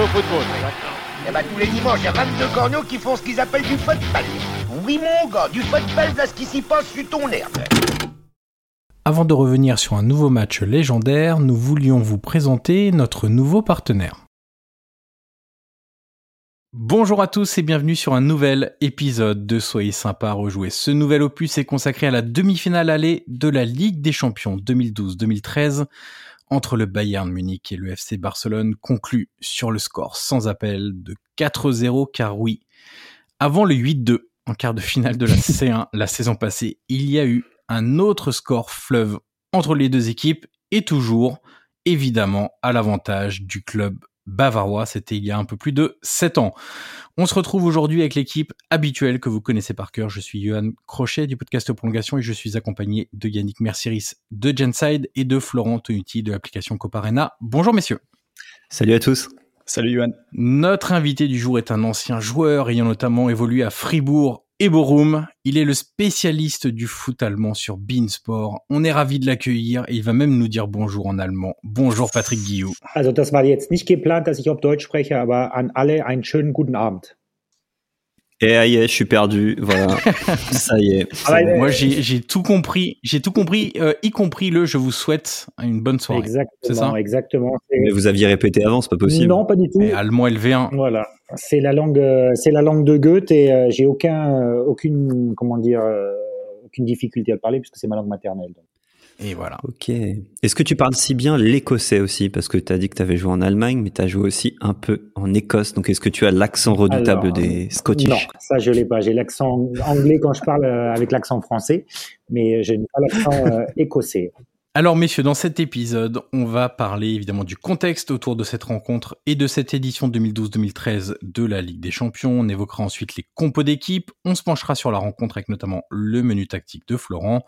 au football. Et tous les dimanches, il y a 22 corneaux qui font ce qu'ils appellent du football. Oui mon gars, du football, là ce qui s'y passe sur ton herbe. Avant de revenir sur un nouveau match légendaire, nous voulions vous présenter notre nouveau partenaire. Bonjour à tous et bienvenue sur un nouvel épisode de Soyez sympa à rejouer. Ce nouvel opus est consacré à la demi-finale allée de la Ligue des Champions 2012-2013 entre le Bayern Munich et le FC Barcelone, conclu sur le score sans appel de 4-0 car oui, avant le 8-2 en quart de finale de la C1 la saison passée, il y a eu un autre score fleuve entre les deux équipes et toujours évidemment à l'avantage du club bavarois. C'était il y a un peu plus de 7 ans. On se retrouve aujourd'hui avec l'équipe habituelle que vous connaissez par cœur. Je suis Johan Crochet du podcast Prolongation et je suis accompagné de Yannick Mercieris de Genside et de Florent Tonuti de l'application Coparena. Bonjour messieurs. Salut à tous. Salut Johan. Notre invité du jour est un ancien joueur ayant notamment évolué à Fribourg et Borum. Il est le spécialiste du foot allemand sur Beansport. On est ravi de l'accueillir et il va même nous dire bonjour en allemand. Bonjour Patrick Guillou. Also das war jetzt nicht geplant, dass ich auf Deutsch spreche, aber an alle einen schönen guten Abend. Et ah, je suis perdu. Voilà, ça y est. Ah Moi, j'ai tout compris. J'ai tout compris, euh, y compris le. Je vous souhaite une bonne soirée. Exactement. Ça? Exactement. Mais vous aviez répété avant, c'est pas possible. Non, pas du tout. Et allemand LV1. Voilà. C'est la langue, euh, c'est la langue de Goethe et euh, j'ai aucun, aucune, comment dire, aucune difficulté à le parler puisque c'est ma langue maternelle. Et voilà. Ok. Est-ce que tu parles si bien l'écossais aussi? Parce que tu as dit que tu avais joué en Allemagne, mais tu as joué aussi un peu en Écosse. Donc est-ce que tu as l'accent redoutable des Scottish? Non, ça je l'ai pas. J'ai l'accent anglais quand je parle euh, avec l'accent français, mais je n'ai pas l'accent euh, écossais. Alors messieurs, dans cet épisode, on va parler évidemment du contexte autour de cette rencontre et de cette édition 2012-2013 de la Ligue des Champions. On évoquera ensuite les compos d'équipe, on se penchera sur la rencontre avec notamment le menu tactique de Florent.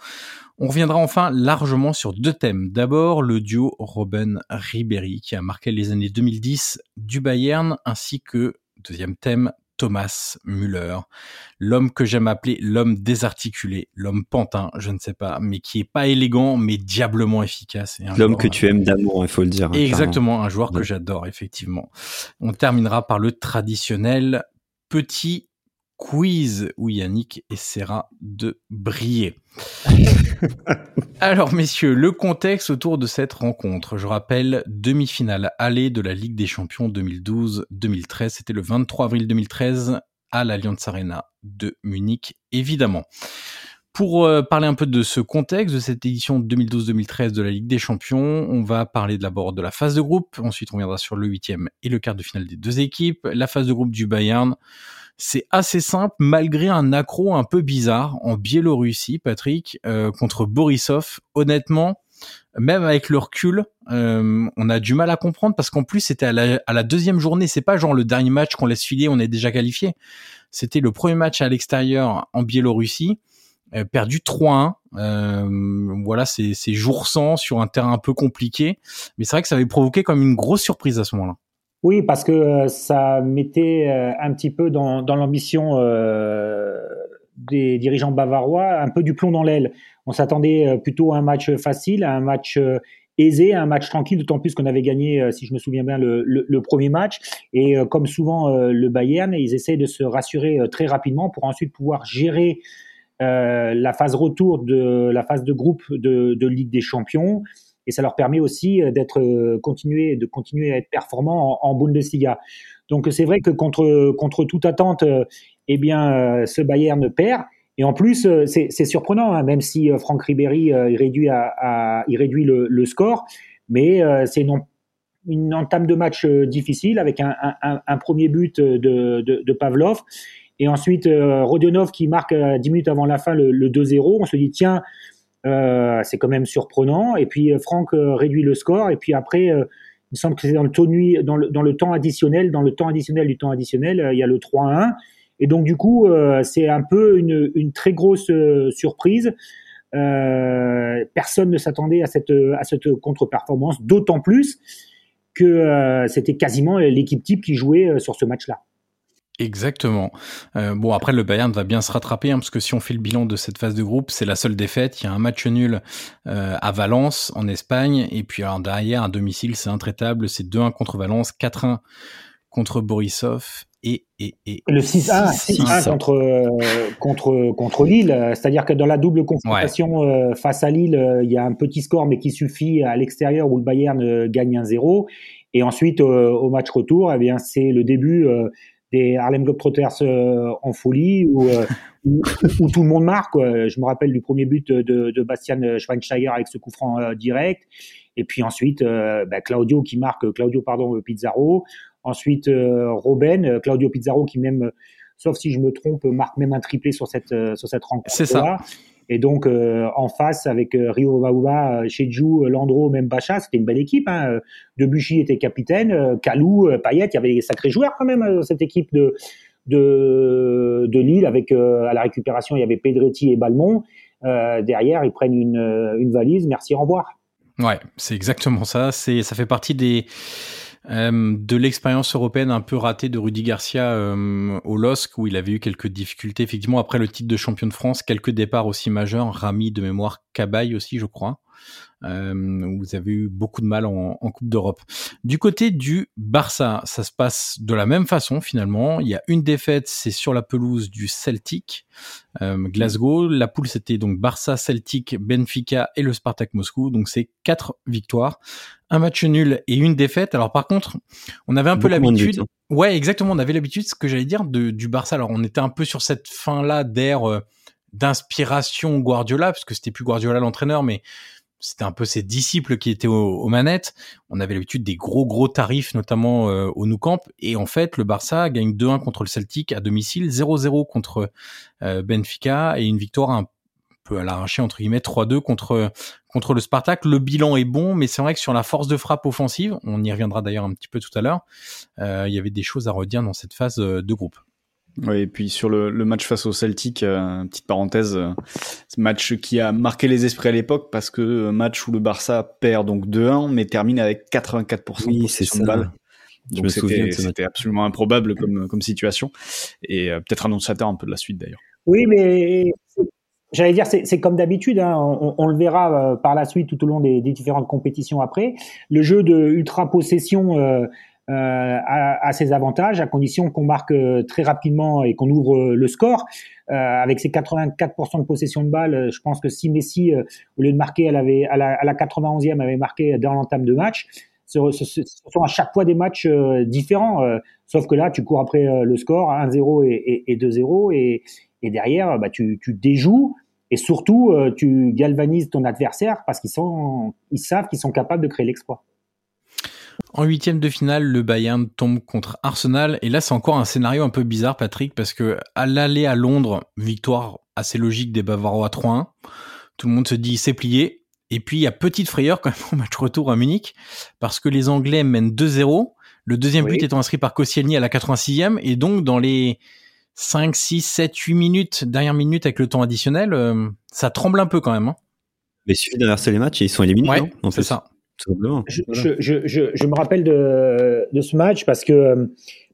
On reviendra enfin largement sur deux thèmes. D'abord, le duo Robben-Ribéry qui a marqué les années 2010 du Bayern ainsi que Deuxième thème, Thomas Müller, l'homme que j'aime appeler l'homme désarticulé, l'homme pantin, je ne sais pas, mais qui est pas élégant, mais diablement efficace. L'homme que tu aimes d'amour, il faut le dire. Hein, exactement, un joueur que j'adore, effectivement. On terminera par le traditionnel petit quiz où Yannick essaiera de briller. Alors messieurs, le contexte autour de cette rencontre. Je rappelle, demi-finale aller de la Ligue des Champions 2012-2013. C'était le 23 avril 2013 à l'Allianz Arena de Munich, évidemment. Pour euh, parler un peu de ce contexte, de cette édition 2012-2013 de la Ligue des Champions, on va parler d'abord de la phase de groupe, ensuite on viendra sur le huitième et le quart de finale des deux équipes, la phase de groupe du Bayern, c'est assez simple, malgré un accro un peu bizarre en Biélorussie, Patrick, euh, contre Borisov. Honnêtement, même avec le recul, euh, on a du mal à comprendre parce qu'en plus c'était à la, deuxième journée. C'est pas genre le dernier match qu'on laisse filer, on est déjà qualifié. C'était le premier match à l'extérieur en Biélorussie, perdu 3-1. voilà, c'est jour sans sur un terrain un peu compliqué, mais c'est vrai que ça avait provoqué comme une grosse surprise à ce moment-là. Oui, parce que euh, ça mettait euh, un petit peu dans, l'ambition euh, des dirigeants bavarois un peu du plomb dans l'aile. On s'attendait plutôt à un match facile, à un match aisé, à un match tranquille, d'autant plus qu'on avait gagné, si je me souviens bien, le, le, premier match. Et comme souvent le Bayern, ils essaient de se rassurer très rapidement pour ensuite pouvoir gérer la phase retour de la phase de groupe de, Ligue des Champions et ça leur permet aussi euh, d'être euh, continuer de continuer à être performants en, Bundesliga. Donc c'est vrai que contre contre toute attente, euh, eh bien ce Bayern perd. Et en plus, c'est surprenant, hein, même si Franck Ribéry il réduit, à, il réduit le, score, mais c'est une, une, entame de match difficile avec un, premier but de, Pavlov. Et ensuite, Rodionov qui marque 10 minutes avant la fin le, le 2-0. On se dit, tiens, euh, c'est quand même surprenant. Et puis euh, Franck euh, réduit le score. Et puis après, il me semble que c'est dans le, dans, le, temps additionnel. Dans le temps additionnel du temps additionnel, il y a le 3-1. Et donc du coup, c'est un peu une, très grosse surprise. Euh, personne ne s'attendait à cette contre-performance, d'autant plus que c'était quasiment l'équipe type qui jouait sur ce match-là. Exactement. Euh, bon, après, le Bayern va bien se rattraper, hein, parce que si on fait le bilan de cette phase de groupe, c'est la seule défaite. Il y a un match nul euh, à Valence, en Espagne, et puis alors derrière, à domicile, c'est intraitable. C'est 2-1 contre Valence, 4-1 contre Borisov, et, et, et le 6-1 contre, euh, contre, contre Lille. C'est-à-dire que dans la double confrontation euh, face à Lille, euh, il y a un petit score, mais qui suffit à l'extérieur où le Bayern gagne 1-0. Et ensuite, au match retour, eh bien, c'est le début des Harlem Globetrotters en folie où, où, tout le monde marque. Je me rappelle du premier but de, de Bastian Schweinsteiger avec ce coup franc direct. Et puis ensuite, bah, Claudio qui marque, Claudio pardon, Pizarro. Ensuite, euh, Robben, euh, Claudio Pizarro qui même, euh, sauf si je me trompe, marque même un triplé sur cette, sur cette rencontre. C'est ça. Et donc en face avec Rio Bauba, Cheju, Landreau, même Bacha, c'était une belle équipe. Hein. Debuchy était capitaine, Kalou, Payet, il y avait des sacrés joueurs quand même cette équipe de de, de Lille avec à la récupération il y avait Pedretti et Balmont. derrière ils prennent une, une valise, merci au revoir. Ouais, c'est exactement ça. Ça fait partie des euh, de l'expérience européenne un peu ratée de Rudy Garcia euh, au LOSC, où il avait eu quelques difficultés, effectivement, après le titre de champion de France, quelques départs aussi majeurs, Rami de mémoire, Cabaye aussi, je crois. Euh, vous avez eu beaucoup de mal en, Coupe d'Europe. Du côté du Barça, ça se passe de la même façon finalement. Il y a une défaite, c'est sur la pelouse du Celtic, euh, Glasgow. La poule c'était donc Barça, Celtic, Benfica et le Spartak Moscou. Donc c'est quatre victoires, un match nul et une défaite. Alors par contre, on avait un peu l'habitude. Hein. Ouais, exactement. On avait l'habitude, ce que j'allais dire, de, du Barça. Alors on était un peu sur cette fin là d'air. Euh, d'inspiration Guardiola, parce que c'était plus Guardiola l'entraîneur, mais c'était un peu ses disciples qui étaient aux, manettes. On avait l'habitude des gros gros tarifs, notamment euh, au Nou Camp. Et en fait, le Barça gagne 2-1 contre le Celtic à domicile, 0-0 contre euh, Benfica et une victoire un peu à l'arraché entre guillemets 3-2 contre contre le Spartak. Le bilan est bon, mais c'est vrai que sur la force de frappe offensive, on y reviendra d'ailleurs un petit peu tout à l'heure, euh, il y avait des choses à redire dans cette phase de groupe. Oui, et puis sur le, le match face au Celtic, euh, petite parenthèse, euh, match qui a marqué les esprits à l'époque parce que euh, match où le Barça perd donc 2-1 mais termine avec 84% de possession de balle. Donc c'était absolument improbable comme, comme situation et euh, peut-être annonçateur un peu de la suite d'ailleurs. Oui, mais J'allais dire, c'est comme d'habitude, hein, on, on, le verra par la suite tout au long des, des, différentes compétitions après. Le jeu de ultra possession euh, euh, à, ses avantages, à condition qu'on marque euh, très rapidement et qu'on ouvre euh, le score. avec ses 84% de possession de balle, je pense que si Messi, au lieu de marquer, elle avait, à, la, à la 91e, avait marqué dans l'entame de match, ce, sont à chaque fois des matchs différents. sauf que là, tu cours après le score, 1-0 et, et, 2-0, et, et, derrière, bah, tu, tu déjoues. Et surtout, tu galvanises ton adversaire parce qu'ils sont, ils savent qu'ils sont capables de créer l'exploit. En huitième de finale, le Bayern tombe contre Arsenal. Et là, c'est encore un scénario un peu bizarre, Patrick, parce que à l'aller à Londres, victoire assez logique des Bavarois 3-1. Tout le monde se dit c'est plié. Et puis, il y a petite frayeur quand même au match retour à Munich, parce que les Anglais mènent 2-0. Le deuxième but étant inscrit par Koscielny à la 86e. Et donc, dans les 5, 6, 7, 8 minutes, dernière minute avec le temps additionnel, euh, ça tremble un peu quand même. Hein. Mais il suffit d'inverser les matchs et ils sont éliminés. Ouais, c'est ça. Je, je, je, je, me rappelle de, de, ce match parce que euh,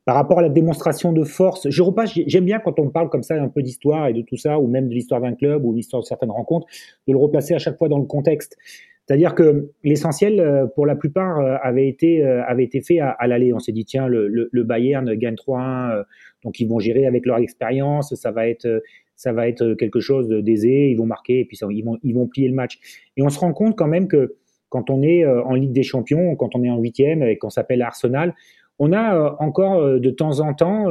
par rapport à la démonstration de force, je repasse, j'aime bien quand on parle comme ça un peu d'histoire et de tout ça, ou même de l'histoire d'un club ou l'histoire de certaines rencontres, de le replacer à chaque fois dans le contexte. C'est-à-dire que l'essentiel, euh, pour la plupart, euh, avait été, avait été fait à, à l'aller. On s'est dit, tiens, le, le, le Bayern gagne 3-1, donc ils vont gérer avec leur expérience, ça va être, ça va être quelque chose d'aisé, ils vont marquer, et puis ils, vont, ils vont plier le match. Et on se rend compte quand même que quand on est euh, en Ligue des Champions, quand on est en huitième et qu'on s'appelle Arsenal, on a euh, encore euh, de temps en temps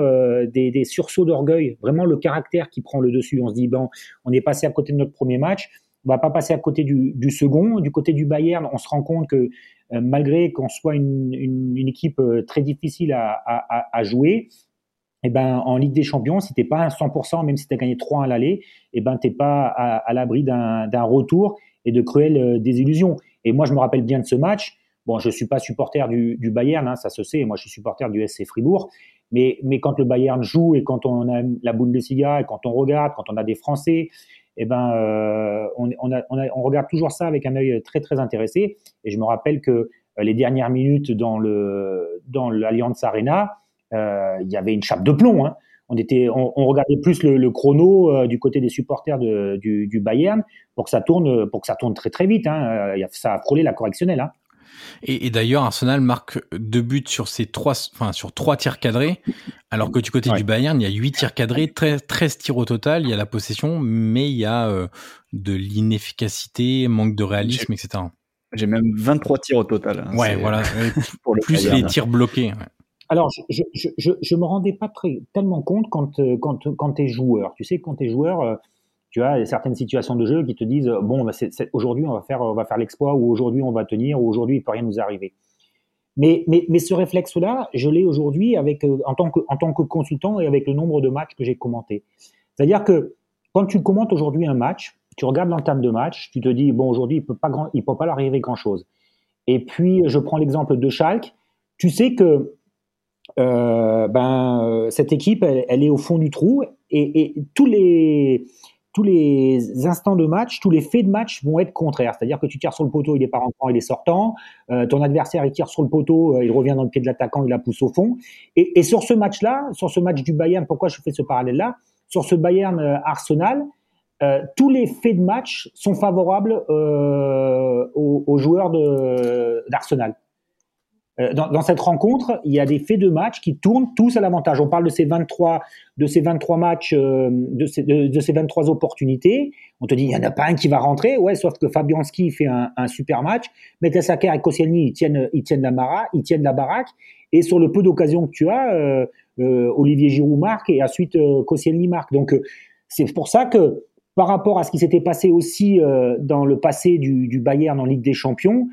des, sursauts d'orgueil, vraiment le caractère qui prend le dessus. On se dit, bon, on est passé à côté de notre premier match, on va pas passer à côté du, second. Du côté du Bayern, on se rend compte que malgré qu'on soit une, équipe très difficile à, jouer, eh ben, en Ligue des Champions, si t'es pas à 100%, même si tu as gagné 3 à l'aller, eh ben, t'es pas à, l'abri d'un retour et de cruelles désillusions. Et moi, je me rappelle bien de ce match. Bon, je suis pas supporter du, du Bayern, hein, ça se sait. Moi, je suis supporter du SC Fribourg. Mais, mais quand le Bayern joue et quand on a la Bundesliga et quand on regarde, quand on a des Français, eh ben, euh, on, on, a, on, a, on, regarde toujours ça avec un œil très très intéressé. Et je me rappelle que euh, les dernières minutes dans le dans l'Allianz Arena, euh, il y avait une chape de plomb. Hein. On était, on, regardait plus le, chrono du côté des supporters de, du, du, Bayern pour que ça tourne, pour que ça tourne très très vite. Hein. Ça a frôlé la correctionnelle. Hein. Et, d'ailleurs, Arsenal marque deux buts sur ses trois, enfin sur trois tirs cadrés, alors que du côté du Bayern, il y a huit tirs cadrés, 13, 13, tirs au total. Il y a la possession, mais il y a euh, de l'inefficacité, manque de réalisme, etc. J'ai même 23 tirs au total. Hein, ouais, voilà. plus les tirs bloqués. Alors, je, je, je, je, me rendais pas très, tellement compte quand, euh, quand, quand tu es joueur. Tu sais, quand tu es joueur, euh, tu as certaines situations de jeu qui te disent bon, bah, aujourd'hui on va faire, on va faire l'exploit, ou aujourd'hui on va tenir, ou aujourd'hui il peut rien nous arriver. Mais, mais, mais ce réflexe-là, je l'ai aujourd'hui avec euh, en tant que en tant que consultant et avec le nombre de matchs que j'ai commentés. C'est-à-dire que quand tu commentes aujourd'hui un match, tu regardes l'entame de match, tu te dis bon aujourd'hui il peut pas grand, il peut pas leur arriver grand chose. Et puis je prends l'exemple de Schalke, tu sais que euh, ben cette équipe elle, est au fond du trou et tous les tous les instants de match, tous les faits de match vont être contraires. C'est-à-dire que tu tires sur le poteau, il est pas rentrant, il est sortant. Euh, ton adversaire, il tire sur le poteau, euh, il revient dans le pied de l'attaquant, il la pousse au fond. Et, et sur ce match-là, sur ce match du Bayern, pourquoi je fais ce parallèle-là? Sur ce Bayern euh, euh, tous les faits de match sont favorables aux, joueurs d'Arsenal. Euh, dans, dans, cette rencontre, il y a des faits de match qui tournent tous à l'avantage. On parle de ces 23, de ces 23 matchs, euh, de, ces, de, ces 23 opportunités. On te dit, il n'y en a pas un qui va rentrer. Ouais, sauf que Fabianski fait un, un super match. Metasaker et Koscielny, ils tiennent, ils tiennent la mara, ils tiennent la baraque. Et sur le peu d'occasions que tu as, euh, euh Olivier Giroud marque et ensuite euh, Koscielny marque. Donc, c'est pour ça que par rapport à ce qui s'était passé aussi dans le passé du, du Bayern en Ligue des Champions,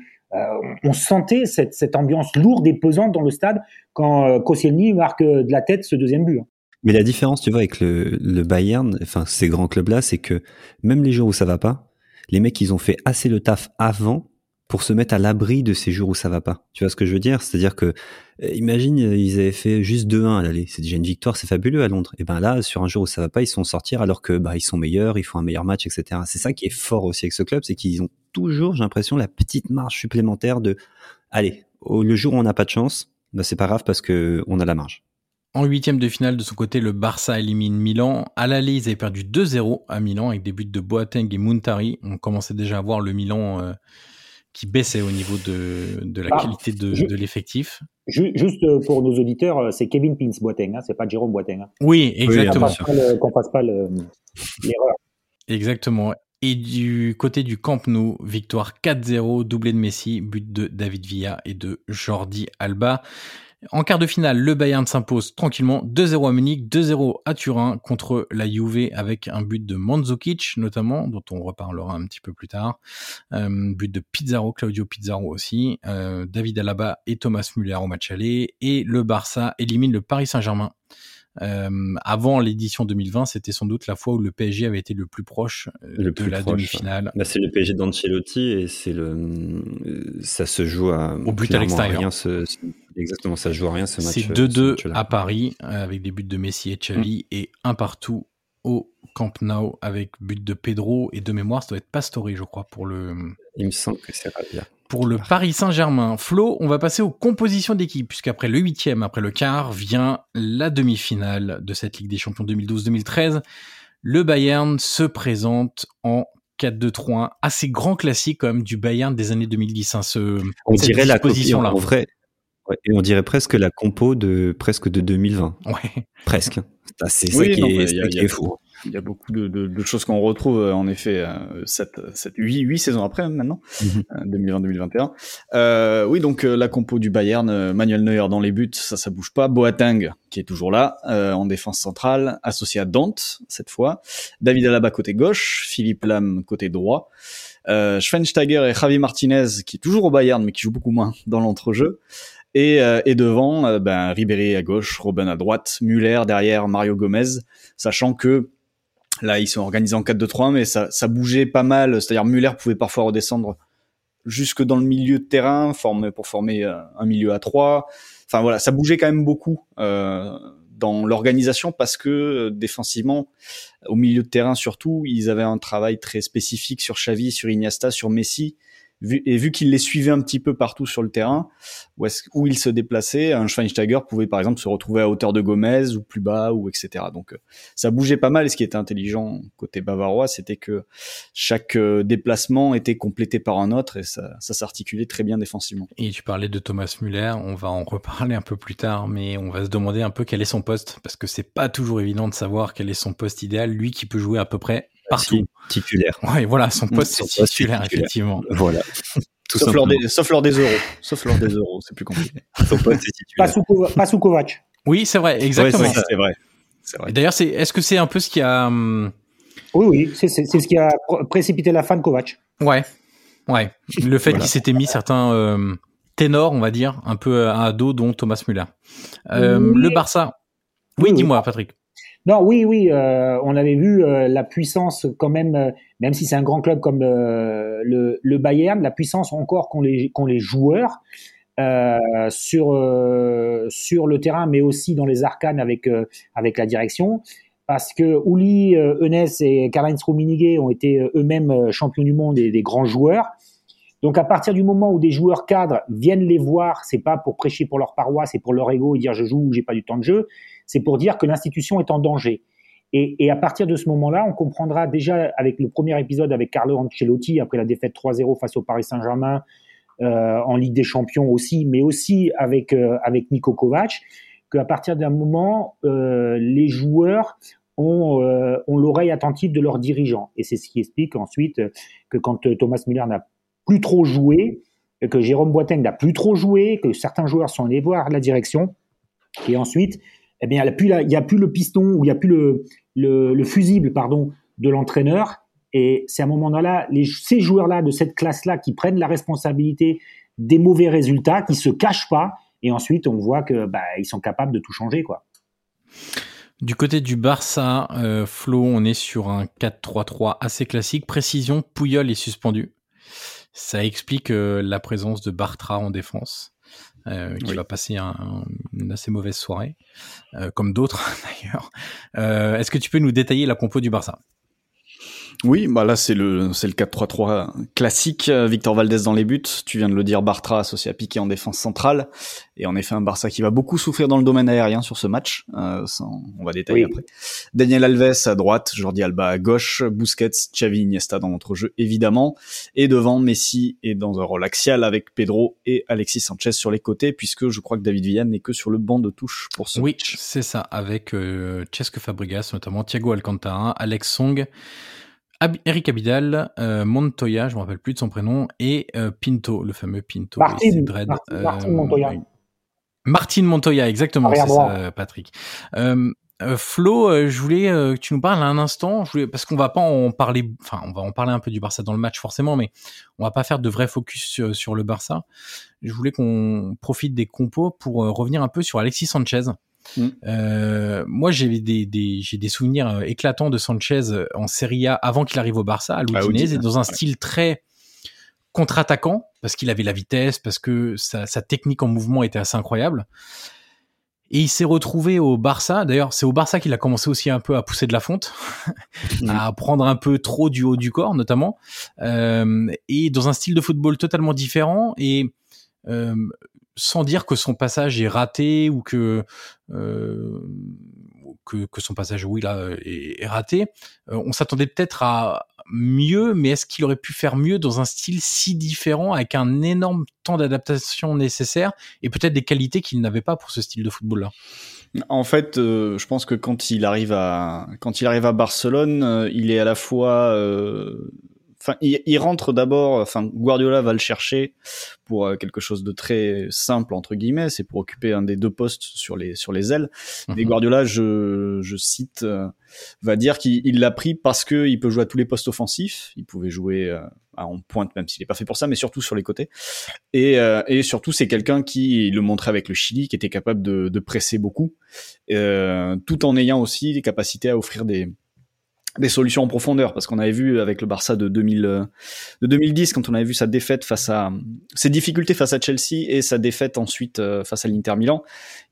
on sentait cette, ambiance lourde et pesante dans le stade quand euh, Koscielny marque euh, de la tête ce deuxième but. Hein. Mais la différence, tu vois, avec le, Bayern, enfin ces grands clubs-là, c'est que même les jours où ça va pas, les mecs, ils ont fait assez le taf avant pour se mettre à l'abri de ces jours où ça va pas. Tu vois ce que je veux dire? C'est-à-dire que, euh, imagine, ils avaient fait juste 2-1 à l'aller. C'est déjà une victoire, c'est fabuleux à Londres. Et ben là, sur un jour où ça va pas, ils sont sortir alors que bah ils sont meilleurs, ils font un meilleur match, etc. C'est ça qui est fort aussi avec ce club, c'est qu'ils ont toujours, j'ai l'impression, la petite marge supplémentaire de, allez, le jour où on n'a pas de chance, bah c'est pas grave parce que on a la marge. En huitième de finale, de son côté, le Barça élimine Milan. À l'aller, ils avaient perdu 2-0 à Milan avec des buts de Boateng et Muntari. On commençait déjà à voir le Milan euh, qui baissait au niveau de, de la ah, qualité de, de l'effectif. Juste pour nos auditeurs, euh, c'est Kevin Pins Boateng, hein, c'est pas Jérôme Boateng. Hein. Oui, exactement. Qu'on fasse pas l'erreur. Exactement. Et du côté du Camp Nou, victoire 4-0, doublé de Messi, but de David Villa et de Jordi Alba. En quart de finale, le Bayern s'impose tranquillement 2-0 à Munich, 2-0 à Turin contre la Juve avec un but de Mandzukic notamment, dont on reparlera un petit peu plus tard. Euh, but de Pizarro, Claudio Pizarro aussi, euh, David Alaba et Thomas Müller au match aller. Et le Barça élimine le Paris Saint-Germain euh, avant l'édition 2020, c'était sans doute la fois où le PSG avait été le plus proche euh, de la demi-finale. Bah, c'est le PSG d'Ancelotti et c'est le, euh, ça se joue à, au but à l'extérieur. Exactement, ça se joue à rien ce match. C'est 2-2 à Paris avec des buts de Messi et Xavi mm. et un partout au Camp Nou avec but de Pedro et de mémoire, ça doit être Pastore, je crois, pour le. Il me semble que c'est bien pour le Paris Saint-Germain. Flo, on va passer aux compositions d'équipe, puisqu'après le huitième, après le quart, vient la demi-finale de cette Ligue des Champions 2012-2013. Le Bayern se présente en 4-2-3-1, assez grand classique quand même du Bayern des années 2010. Hein, ce, on dirait la position là. En vrai, et on dirait presque la compo de presque de 2020. Ouais. Presque. C'est ça, qui, est, fou il y a beaucoup de, de, de choses qu'on retrouve euh, en effet 7, 7, 8, 8 saisons après maintenant, 2020-2021. Mhm. Euh, euh, oui, donc la compo du Bayern, Manuel Neuer dans les buts, ça ça bouge pas. Boateng qui est toujours là en défense centrale, associé à Dante cette fois. David Alaba côté gauche, Philippe Lam côté droit. Euh, Schweinsteiger et Javi Martinez qui est toujours au Bayern mais qui joue beaucoup moins dans l'entrejeu. Et, et, devant, ben, Ribéry à gauche, Robben à droite, Muller derrière, Mario Gomez, sachant que Là, ils sont organisés en 4-2-3, mais ça, ça bougeait pas mal. C'est-à-dire Muller pouvait parfois redescendre jusque dans le milieu de terrain, pour former euh, un milieu à 3. Enfin voilà, ça bougeait quand même beaucoup euh, dans l'organisation parce que euh, défensivement, au milieu de terrain surtout, ils avaient un travail très spécifique sur Xavi, sur Iniesta, sur Messi, et vu qu'il les suivait un petit peu partout sur le terrain, où, est où il se déplaçait, un Schweinsteiger pouvait par exemple se retrouver à hauteur de Gomez ou plus bas ou etc. Donc euh, ça bougeait pas mal. Et ce qui était intelligent côté bavarois, c'était que chaque euh, déplacement était complété par un autre et ça, ça s'articulait très bien défensivement. Et tu parlais de Thomas Müller, on va en reparler un peu plus tard, mais on va se demander un peu quel est son poste parce que c'est pas toujours évident de savoir quel est son poste idéal. Lui qui peut jouer à peu près partout. titulaire. Ouais, voilà, son poste c'est titulaire, effectivement. Voilà. sauf, lors des, sauf lors des euros. Sauf lors des euros, c'est plus compliqué. Son poste titulaire. Pas sous, Kovac. Oui, c'est vrai, exactement. c'est vrai. D'ailleurs, c'est, est-ce que c'est un peu ce qui a. Hum, oui, oui, c'est, ce qui a précipité la fin de Kovac. Ouais, ouais. Le fait qu'il s'était mis certains euh, ténors, on va dire, un peu à dos, dont Thomas Müller. Euh, Le Barça. Oui, dis-moi, Patrick. Non, oui, oui, euh, on avait vu euh, la puissance quand même, euh, même si c'est un grand club comme le, Bayern, la puissance encore qu'ont les, joueurs sur le terrain, mais aussi dans les arcanes avec la direction, parce que Uli Enes et Karl-Heinz Rummenigge ont été eux-mêmes champions du monde et des grands joueurs. Donc à partir du moment où des joueurs cadres viennent les voir, c'est pas pour prêcher pour leur paroisse, c'est pour leur ego et dire je joue ou j'ai pas du temps de jeu, c'est pour dire que l'institution est en danger. Et, à partir de ce moment-là, on comprendra déjà avec le premier épisode avec Carlo Ancelotti, après la défaite 3-0 face au Paris Saint-Germain, euh, en Ligue des Champions aussi, mais aussi avec, euh, avec Niko Kovac, qu'à partir d'un moment, euh, les joueurs ont, ont l'oreille attentive de leurs dirigeants. Et c'est ce qui explique ensuite que quand Thomas Müller n'a plus trop joué, que Jérôme Boateng n'a plus trop joué, que certains joueurs sont allés voir la direction, et ensuite, eh bien, il n'y a, plus le piston ou il n'y a plus le, le, fusible pardon, de l'entraîneur. Et c'est à un moment-là, ces joueurs-là de cette classe-là qui prennent la responsabilité des mauvais résultats, qui se cachent pas, et ensuite on voit que bah, sont capables de tout changer, quoi. Du côté du Barça, euh, Flo, on est sur un 4-3-3 assez classique. Précision, Pouyol est suspendu. Ça explique euh, la présence de Bartra en défense. Euh, qui va passer une assez mauvaise soirée, euh, comme d'autres d'ailleurs. Euh, est-ce que tu peux nous détailler la compo du Barça? Oui, bah là c'est le c'est le 4-3-3 classique. Victor Valdez dans les buts. Tu viens de le dire, Bartra associé à Piqué en défense centrale. Et en effet un Barça qui va beaucoup souffrir dans le domaine aérien sur ce match. Euh, on va détailler après. Daniel Alves à droite, Jordi Alba à gauche, Busquets, Xavi, Iniesta dans l'entrejeu évidemment. Et devant Messi est dans un rôle axial avec Pedro et Alexis Sanchez sur les côtés, puisque je crois que David Villa n'est que sur le banc de touche pour ce oui, c'est ça, avec euh, Cesque Fabregas notamment, Thiago Alcantara, Alex Song. Eric Abidal, euh, Montoya, je me rappelle plus de son prénom, et euh, Pinto, le fameux Pinto. Martin, Martin, Montoya. Martin Montoya, exactement, c'est ça, Patrick. Flo, je voulais que tu nous parles un instant, je voulais, parce qu'on va pas en parler, enfin, on va en parler un peu du Barça dans le match forcément, mais on va pas faire de vrai focus sur, le Barça. Je voulais qu'on profite des compos pour revenir un peu sur Alexis Sanchez. Mm. Euh, moi, j'ai des, des, j'ai des souvenirs euh, éclatants de Sanchez euh, en Serie A avant qu'il arrive au Barça, à l'Udinese, et dans un style très contre-attaquant, parce qu'il avait la vitesse, parce que sa, sa, technique en mouvement était assez incroyable. Et il s'est retrouvé au Barça. D'ailleurs, c'est au Barça qu'il a commencé aussi un peu à pousser de la fonte, à prendre un peu trop du haut du corps, notamment, euh, et dans un style de football totalement différent. Et euh, sans dire que son passage est raté ou que euh, que, que, son passage oui là est, raté. Euh, on s'attendait peut-être à mieux, mais est-ce qu'il aurait pu faire mieux dans un style si différent avec un énorme temps d'adaptation nécessaire et peut-être des qualités qu'il n'avait pas pour ce style de football-là en fait, euh, je pense que quand il arrive à quand il arrive à Barcelone, il est à la fois enfin, il, rentre d'abord, enfin, Guardiola va le chercher pour euh, quelque chose de très simple entre guillemets, c'est pour occuper un des deux postes sur les sur les ailes. Mais mhm. Guardiola, je, je cite, euh, va dire qu'il l'a pris parce que il peut jouer à tous les postes offensifs. Il pouvait jouer euh, en pointe même s'il n'est pas fait pour ça, mais surtout sur les côtés. Et, et surtout, c'est quelqu'un qui le montrait avec le Chili, qui était capable de, de presser beaucoup, tout en ayant aussi des capacités à offrir des des solutions en profondeur parce qu'on avait vu avec le Barça de 2000 euh, de 2010 quand on avait vu sa défaite face à ses difficultés face à Chelsea et sa défaite ensuite euh, face à l'Inter Milan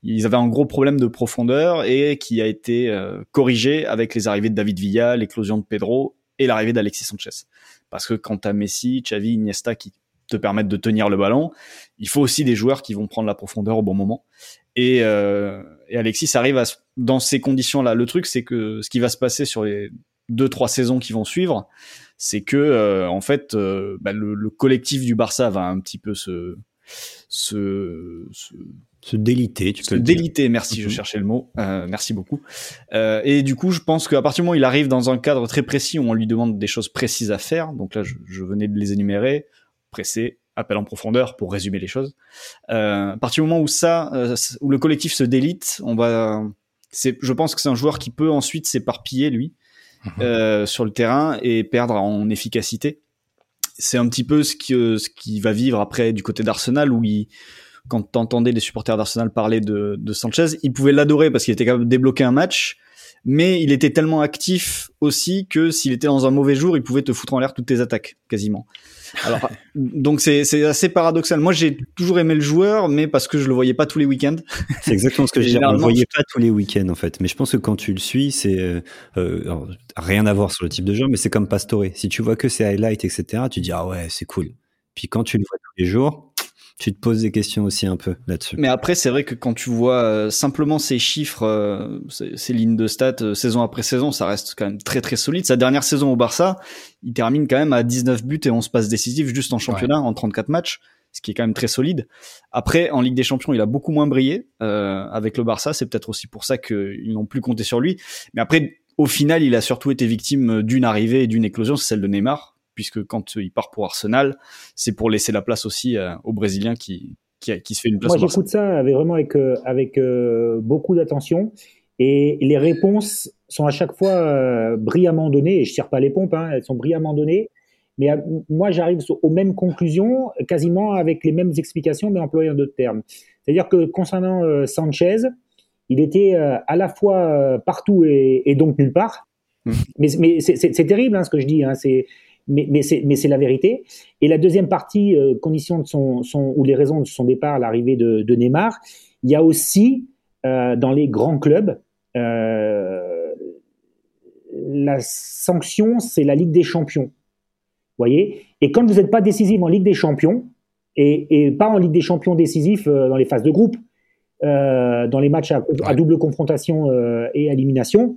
ils avaient un gros problème de profondeur et qui a été euh, corrigé avec les arrivées de David Villa l'éclosion de Pedro et l'arrivée d'Alexis Sanchez parce que quant à Messi Xavi Iniesta qui te permettre de tenir le ballon. Il faut aussi des joueurs qui vont prendre la profondeur au bon moment. Et, euh, et Alexis arrive à, dans ces conditions-là. Le truc, c'est que ce qui va se passer sur les deux trois saisons qui vont suivre, c'est que euh, en fait, euh, bah, le, le, collectif du Barça va un petit peu se se, se se déliter, tu peux se déliter, merci, je mhm. cherchais le mot. Euh, merci beaucoup. Euh, et du coup, je pense qu'à partir du moment où il arrive dans un cadre très précis où on lui demande des choses précises à faire, donc là, je, je venais de les énumérer, pressé, appel en profondeur pour résumer les choses. Euh, à partir du moment où ça, euh, où le collectif se délite, on va, c'est, je pense que c'est un joueur qui peut ensuite s'éparpiller lui euh, sur le terrain et perdre en efficacité. C'est un petit peu ce qui, ce qui va vivre après du côté d'Arsenal où il quand t'entendais les supporters d'Arsenal parler de, de Sanchez, ils pouvaient l'adorer parce qu'il était capable de débloquer un match, mais il était tellement actif aussi que s'il était dans un mauvais jour, il pouvait te foutre en l'air toutes tes attaques, quasiment. Alors, donc c'est, assez paradoxal. Moi, j'ai toujours aimé le joueur, mais parce que je le voyais pas tous les week-ends. C'est exactement ce que je disais. On le voyait pas tous les week-ends, en fait. Mais je pense que quand tu le suis, c'est euh, euh rien à voir sur le type de joueur, mais c'est comme Pastore. Si tu vois que c'est highlights, etc., tu dis ah ouais, c'est cool. Puis quand tu le vois tous les jours, tu te poses des questions aussi un peu là-dessus. Mais après, c'est vrai que quand tu vois euh, simplement ces chiffres, euh, ces, lignes de stats euh, saison après saison, ça reste quand même très très solide. Sa dernière saison au Barça, il termine quand même à 19 buts et 11 passes décisives juste en championnat en 34 matchs, ce qui est quand même très solide. Après, en Ligue des Champions, il a beaucoup moins brillé avec le Barça. C'est peut-être aussi pour ça qu'ils n'ont plus compté sur lui. Mais après, au final, il a surtout été victime d'une arrivée et d'une éclosion, c'est celle de Neymar puisque quand il part pour Arsenal, c'est pour laisser la place aussi euh, aux Brésiliens qui, qui, qui, se fait une place. Moi, j'écoute ça avec vraiment avec, euh, avec euh, beaucoup d'attention. Et les réponses sont à chaque fois brillamment données, et je tire pas les pompes, hein, elles sont brillamment données. Mais moi, j'arrive aux mêmes conclusions, quasiment avec les mêmes explications, mais employant d'autres termes. C'est-à-dire que concernant Sanchez, il était à la fois partout et, et donc nulle part. Mmh. Mais, mais c'est terrible hein, ce que je dis. Hein, c'est mais, mais c'est la vérité. Et la deuxième partie, euh, condition de son, son, ou les raisons de son départ, l'arrivée de, de, Neymar, il y a aussi euh, dans les grands clubs euh, la sanction, c'est la Ligue des Champions. Voyez? Et quand vous n'êtes pas décisif en Ligue des Champions, et, et, pas en Ligue des Champions décisif dans les phases de groupe, euh, dans les matchs à, à double confrontation euh, et élimination,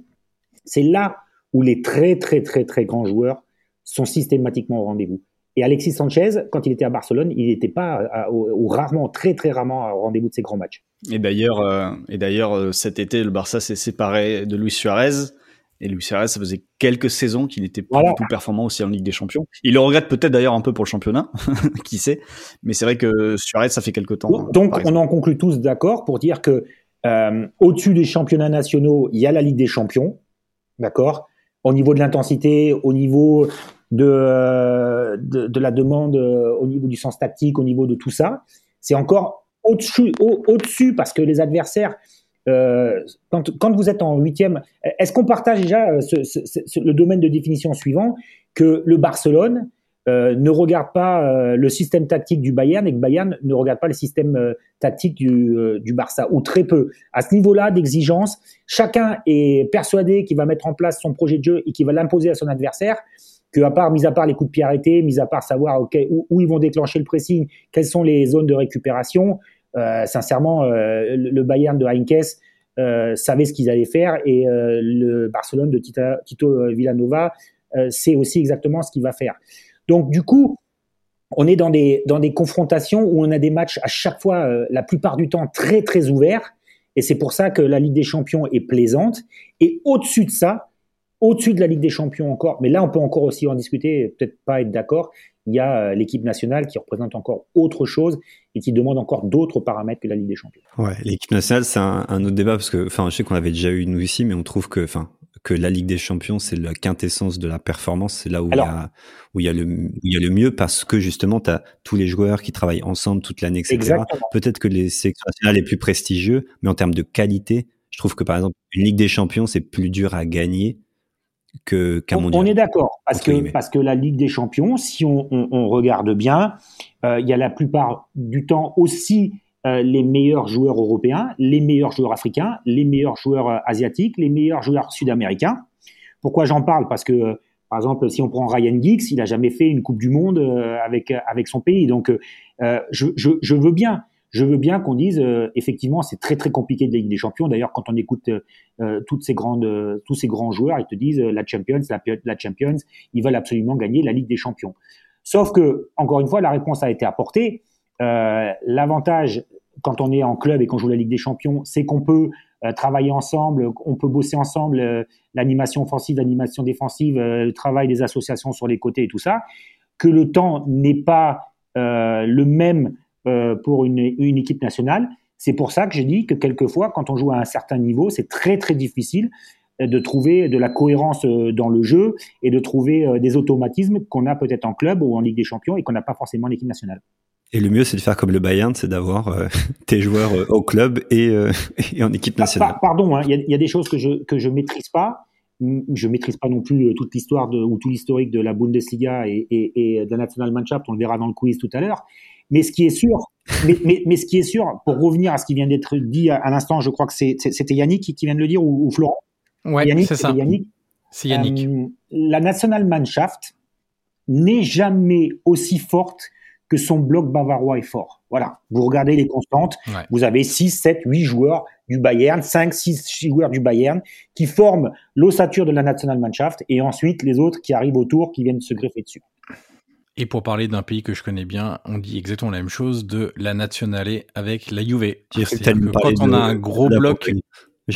c'est là où les très très très très grands joueurs sont systématiquement au rendez-vous. Et Alexis Sanchez, quand il était à Barcelone, il n'était pas, ou rarement, très très rarement au rendez-vous de ces grands matchs. Et d'ailleurs, euh, et d'ailleurs, euh, cet été, le Barça s'est séparé de Luis Suarez. Et Luis Suarez, ça faisait quelques saisons qu'il n'était pas du tout performant aussi en Ligue des Champions. Il le regrette peut-être d'ailleurs un peu pour le championnat, qui sait. Mais c'est vrai que Suarez, ça fait quelques temps. Donc, on en conclut tous d'accord pour dire que euh, au-dessus des championnats nationaux, il y a la Ligue des Champions, d'accord? Au niveau de l'intensité, au niveau de, de, la demande euh, au niveau du sens tactique, au niveau de tout ça. C'est encore au-dessus, au-dessus parce que les adversaires, euh, quand, quand, vous êtes en huitième, est-ce qu'on partage déjà euh, le domaine de définition suivant que le Barcelone ne regarde pas le système tactique du Bayern et que Bayern ne regarde pas le système tactique du, du Barça, ou très peu. À ce niveau-là d'exigence, chacun est persuadé qu'il va mettre en place son projet de jeu et qu'il va l'imposer à son adversaire que à part, mis à part les coups de pied arrêtés, mis à part savoir où, ils vont déclencher le pressing, quelles sont les zones de récupération, euh, sincèrement, euh, le Bayern de Heinkes euh, savait ce qu'ils allaient faire et le Barcelone de Tito Villanova sait aussi exactement ce qu'il va faire. Donc du coup, on est dans des, dans des confrontations où on a des matchs à chaque fois, la plupart du temps, très très ouverts. Et c'est pour ça que la Ligue des Champions est plaisante. Et au-dessus de ça, au-dessus de la Ligue des Champions encore, mais là on peut encore aussi en discuter, peut-être pas être d'accord. Il y a euh, l'équipe nationale qui représente encore autre chose et qui demande encore d'autres paramètres que la Ligue des Champions. Ouais, l'équipe nationale c'est un, autre débat parce que, enfin, je sais qu'on avait déjà eu nous ici, mais on trouve que, enfin, que la Ligue des Champions c'est la quintessence de la performance, c'est là où il y a où il y a le où il y a le mieux parce que justement tu as tous les joueurs qui travaillent ensemble toute l'année, etc. Peut-être que les sélections nationales est plus prestigieux, mais en termes de qualité, je trouve que par exemple une Ligue des Champions c'est plus dur à gagner que On est d'accord parce que parce que la Ligue des Champions, si on, on, regarde bien, euh, il y a la plupart du temps aussi les meilleurs joueurs européens, les meilleurs joueurs africains, les meilleurs joueurs euh, asiatiques, les meilleurs joueurs sud-américains. Pourquoi j'en parle? Parce que Par exemple, si on prend Ryan Giggs, il a jamais fait une Coupe du Monde avec avec son pays. Donc, je, je, veux bien je veux bien qu'on dise effectivement c'est très très compliqué de la Ligue des Champions. D'ailleurs, quand on écoute toutes ces grandes, tous ces grands joueurs, ils te disent la Champions, la, la, Champions, ils veulent absolument gagner la Ligue des Champions. Sauf que encore une fois, la réponse a été apportée. L'avantage quand on est en club et qu'on joue la Ligue des Champions, c'est qu'on peut euh, travailler ensemble, on peut bosser ensemble, euh, l'animation offensive, l'animation défensive, euh, le travail des associations sur les côtés et tout ça, que le temps n'est pas le même pour une, une, équipe nationale. C'est pour ça que j'ai dit que quelquefois, quand on joue à un certain niveau, c'est très très difficile de trouver de la cohérence dans le jeu et de trouver des automatismes qu'on a peut-être en club ou en Ligue des Champions et qu'on n'a pas forcément en équipe nationale. Et le mieux, c'est de faire comme le Bayern, c'est d'avoir euh, tes joueurs euh, au club et, euh, et, en équipe nationale. pardon, hein, il y, a, des choses que je que je maîtrise pas. Je maîtrise pas non plus toute l'histoire ou tout l'historique de la Bundesliga et, et, et de la National Mannschaft. On le verra dans le quiz tout à l'heure. Mais ce qui est sûr, mais, mais, mais, ce qui est sûr, pour revenir à ce qui vient d'être dit à, l'instant, je crois que c'était Yannick qui, qui, vient de le dire ou, Florent? Ouais, c'est ça. Yannick. C'est Yannick. la National Mannschaft n'est jamais aussi forte que son bloc bavarois est fort. Voilà. Vous regardez les constantes. Vous avez 6, 7, 8 joueurs du Bayern, 5, 6 joueurs du Bayern qui forment l'ossature de la Nationalmannschaft et ensuite les autres qui arrivent autour qui viennent se greffer dessus. Et pour parler d'un pays que je connais bien, on dit exactement la même chose de la Nationale avec la Juve. Quand on a un gros bloc,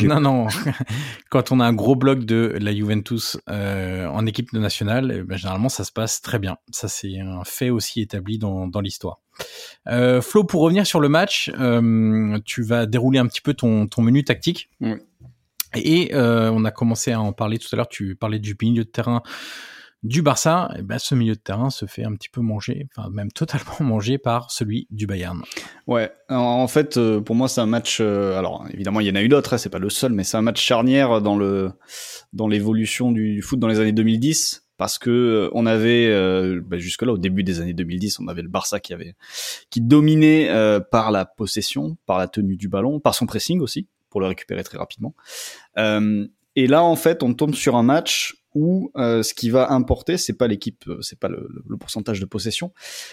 non, non. Quand on a un gros bloc de la Juventus euh, en équipe nationale, eh ben, généralement ça se passe très bien. Ça c'est un fait aussi établi dans, dans l'histoire. Euh, Flo, pour revenir sur le match, euh, tu vas dérouler un petit peu ton, ton menu tactique. Et euh, on a commencé à en parler tout à l'heure. Tu parlais du milieu de terrain du Barça, eh ben, ce milieu de terrain se fait un petit peu manger, enfin même totalement manger par celui du Bayern. Ouais, en fait, euh, pour moi, c'est un match. Euh, alors évidemment, il y en a eu d'autres, hein, c'est pas le seul, mais c'est un match charnière dans le dans l'évolution du foot dans les années 2010 parce que euh, on avait bah, jusque là au début des années 2010 on avait le Barça qui avait qui dominait par la possession par la tenue du ballon par son pressing aussi pour le récupérer très rapidement et là en fait on tombe sur un match où euh, ce qui va importer, c'est pas l'équipe, euh, c'est pas le, pourcentage de possession,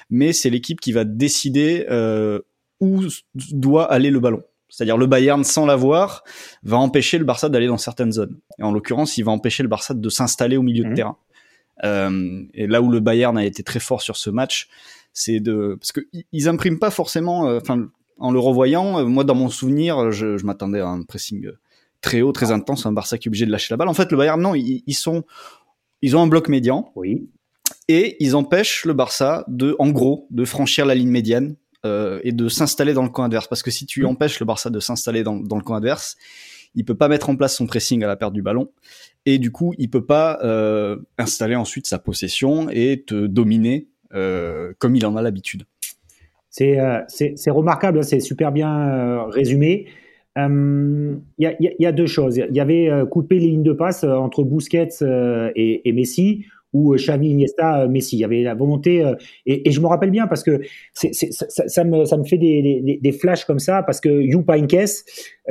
mais c'est l'équipe qui va décider euh, où doit aller le ballon. C'est-à-dire le Bayern, sans l'avoir, va empêcher le Barça d'aller dans certaines zones. Et en l'occurrence, il va empêcher le Barça de s'installer au milieu de mmh. terrain. Euh, et là où le Bayern a été très fort sur ce match, c'est de parce que ils impriment pas forcément. Enfin, en le revoyant, moi dans mon souvenir, je, je m'attendais à un pressing très haut, très intense, un Barça qui est obligé de lâcher la balle. En fait, le Bayern, non, ils, sont, ils ont un bloc médian. Oui. Et ils empêchent le Barça de, en gros, de franchir la ligne médiane euh, et de s'installer dans le camp adverse. Parce que si tu empêches le Barça de s'installer dans, le camp adverse, il peut pas mettre en place son pressing à la perte du ballon. Et du coup, il peut pas euh, installer ensuite sa possession et te dominer euh, comme il en a l'habitude. C'est remarquable, hein, c'est super bien résumé. Il euh, y, a, y, a, deux choses. Il y avait euh, coupé les lignes de passe euh, entre Busquets et, et Messi ou Xavi, Iniesta, Messi. Il y avait la volonté et, et, je me rappelle bien parce que c'est, ça, ça, me, ça me fait des, des, des, flashs comme ça parce que Jupp Heynckes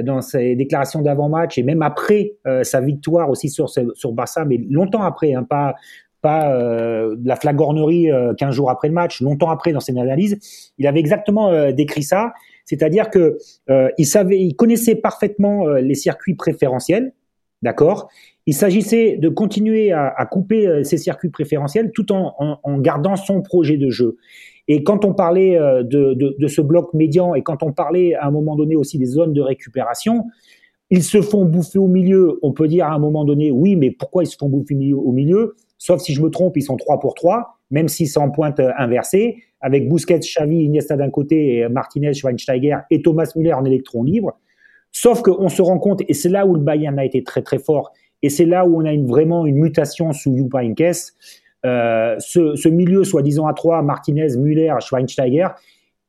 dans ses déclarations d'avant-match et même après sa victoire aussi sur sur Barça, mais longtemps après, hein, pas pas euh, de la flagornerie euh, 15 jours après le match, longtemps après dans ses analyses, il avait exactement décrit ça. C'est-à-dire que euh, il savait, il connaissait parfaitement euh, les circuits préférentiels, d'accord? Il s'agissait de continuer à, à couper euh, ces circuits préférentiels tout en, en, en, gardant son projet de jeu. Et quand on parlait euh, de, de, de, ce bloc médian et quand on parlait à un moment donné aussi des zones de récupération, ils se font bouffer au milieu. On peut dire à un moment donné, oui, mais pourquoi ils se font bouffer au milieu? Sauf si je me trompe, ils sont 3 pour 3, même s'ils sont en pointe inversée avec Busquets, Xavi, Iniesta d'un côté et Martinez, Schweinsteiger et Thomas Müller en électron libre. Sauf qu'on se rend compte, et c'est là où le Bayern a été très très fort, et c'est là où on a vraiment une mutation sous Jupp Heynckes, euh, ce, ce, milieu soi-disant à trois, Martinez, Müller, Schweinsteiger,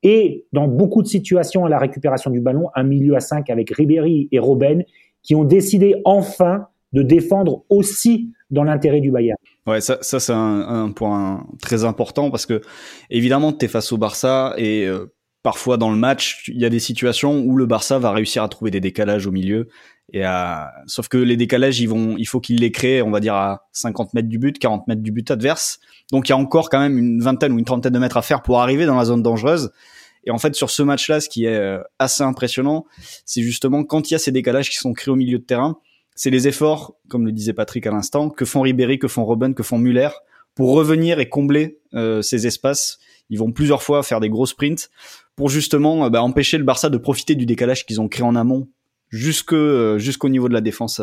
et dans beaucoup de situations à la récupération du ballon, un milieu à 5 avec Ribéry et Robben, qui ont décidé enfin de défendre aussi dans l'intérêt du Bayern. Ouais, ça, ça c'est un, un, point très important parce que évidemment, tu es face au Barça et euh, parfois dans le match, il y a des situations où le Barça va réussir à trouver des décalages au milieu. Et à... Sauf que les décalages, ils vont, il faut qu'ils les créent, on va dire, à 50 mètres du but, 40 mètres du but adverse. Donc il y a encore quand même une vingtaine ou une trentaine de mètres à faire pour arriver dans la zone dangereuse. Et en fait, sur ce match-là, ce qui est euh, assez impressionnant, c'est justement quand il y a ces décalages qui sont créés au milieu de terrain, c'est les efforts, comme le disait Patrick à l'instant, que font Ribéry, que font Robben, que font Muller pour revenir et combler euh, ces espaces. Ils vont plusieurs fois faire des gros sprints pour justement euh, bah, empêcher le Barça de profiter du décalage qu'ils ont créé en amont jusque jusqu'au niveau de la défense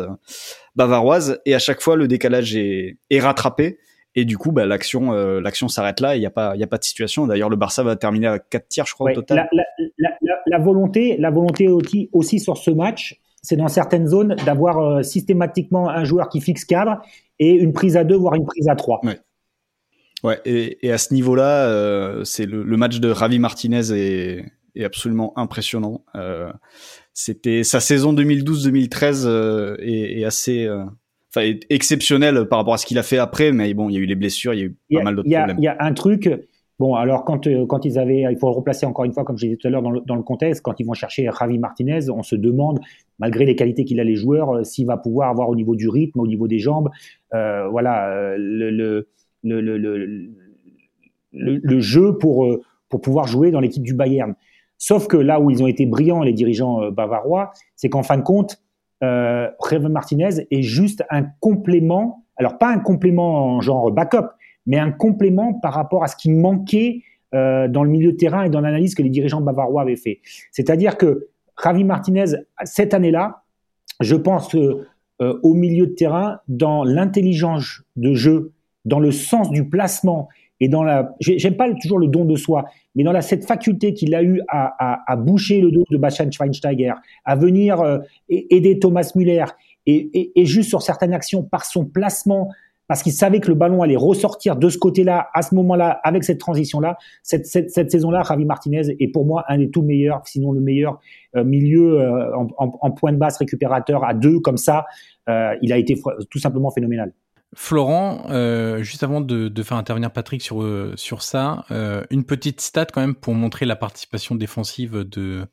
bavaroise. Et à chaque fois, le décalage est, est rattrapé. Et du coup, bah, l'action, euh, l'action s'arrête là. Il n'y a pas, il y a pas de situation. D'ailleurs, le Barça va terminer à 4 tirs, je crois, au total. La, la, la, la, volonté, la volonté aussi, aussi sur ce match, c'est dans certaines zones d'avoir euh, systématiquement un joueur qui fixe cadre et une prise à deux, voire une prise à trois. Ouais. Ouais. Et, et à ce niveau-là, euh, c'est le, le, match de Ravi Martinez est, est absolument impressionnant. Euh, c'était sa saison 2012-2013 euh, est, est, assez enfin, exceptionnel par rapport à ce qu'il a fait après, mais bon, il y a eu les blessures, il y a eu pas mal d'autres problèmes. Il y a un truc, bon, alors quand, euh, quand ils avaient, il faut le replacer encore une fois, comme je disais tout à l'heure dans le, dans le contexte, quand ils vont chercher Javi Martinez, on se demande, malgré les qualités qu'il a les joueurs, euh, s'il va pouvoir avoir au niveau du rythme, au niveau des jambes, euh, voilà, euh, le, le, le, le, jeu pour, pour pouvoir jouer dans l'équipe du Bayern. Sauf que là où ils ont été brillants, les dirigeants bavarois, c'est qu'en fin de compte, euh, Martinez est juste un complément, alors pas un complément en genre backup, mais un complément par rapport à ce qui manquait euh, dans le milieu de terrain et dans l'analyse que les dirigeants bavarois avaient fait. C'est-à-dire que Javi Martinez, cette année-là, je pense euh, au milieu de terrain, dans l'intelligence de jeu, dans le sens du placement et dans la, j'aime pas toujours le don de soi, mais dans cette faculté qu'il a eu à, boucher le dos de Bastian Schweinsteiger, à venir euh, aider Thomas Müller, et, juste sur certaines actions par son placement, parce qu'il savait que le ballon allait ressortir de ce côté-là, à ce moment-là, avec cette transition-là, cette, saison-là, Javi Martinez est pour moi un des tout meilleurs, sinon le meilleur euh, milieu euh, en, point de basse récupérateur à deux, comme ça, euh, il a été tout simplement phénoménal. Florent, juste avant de, faire intervenir Patrick sur sur ça, une petite stat quand même pour montrer la participation défensive de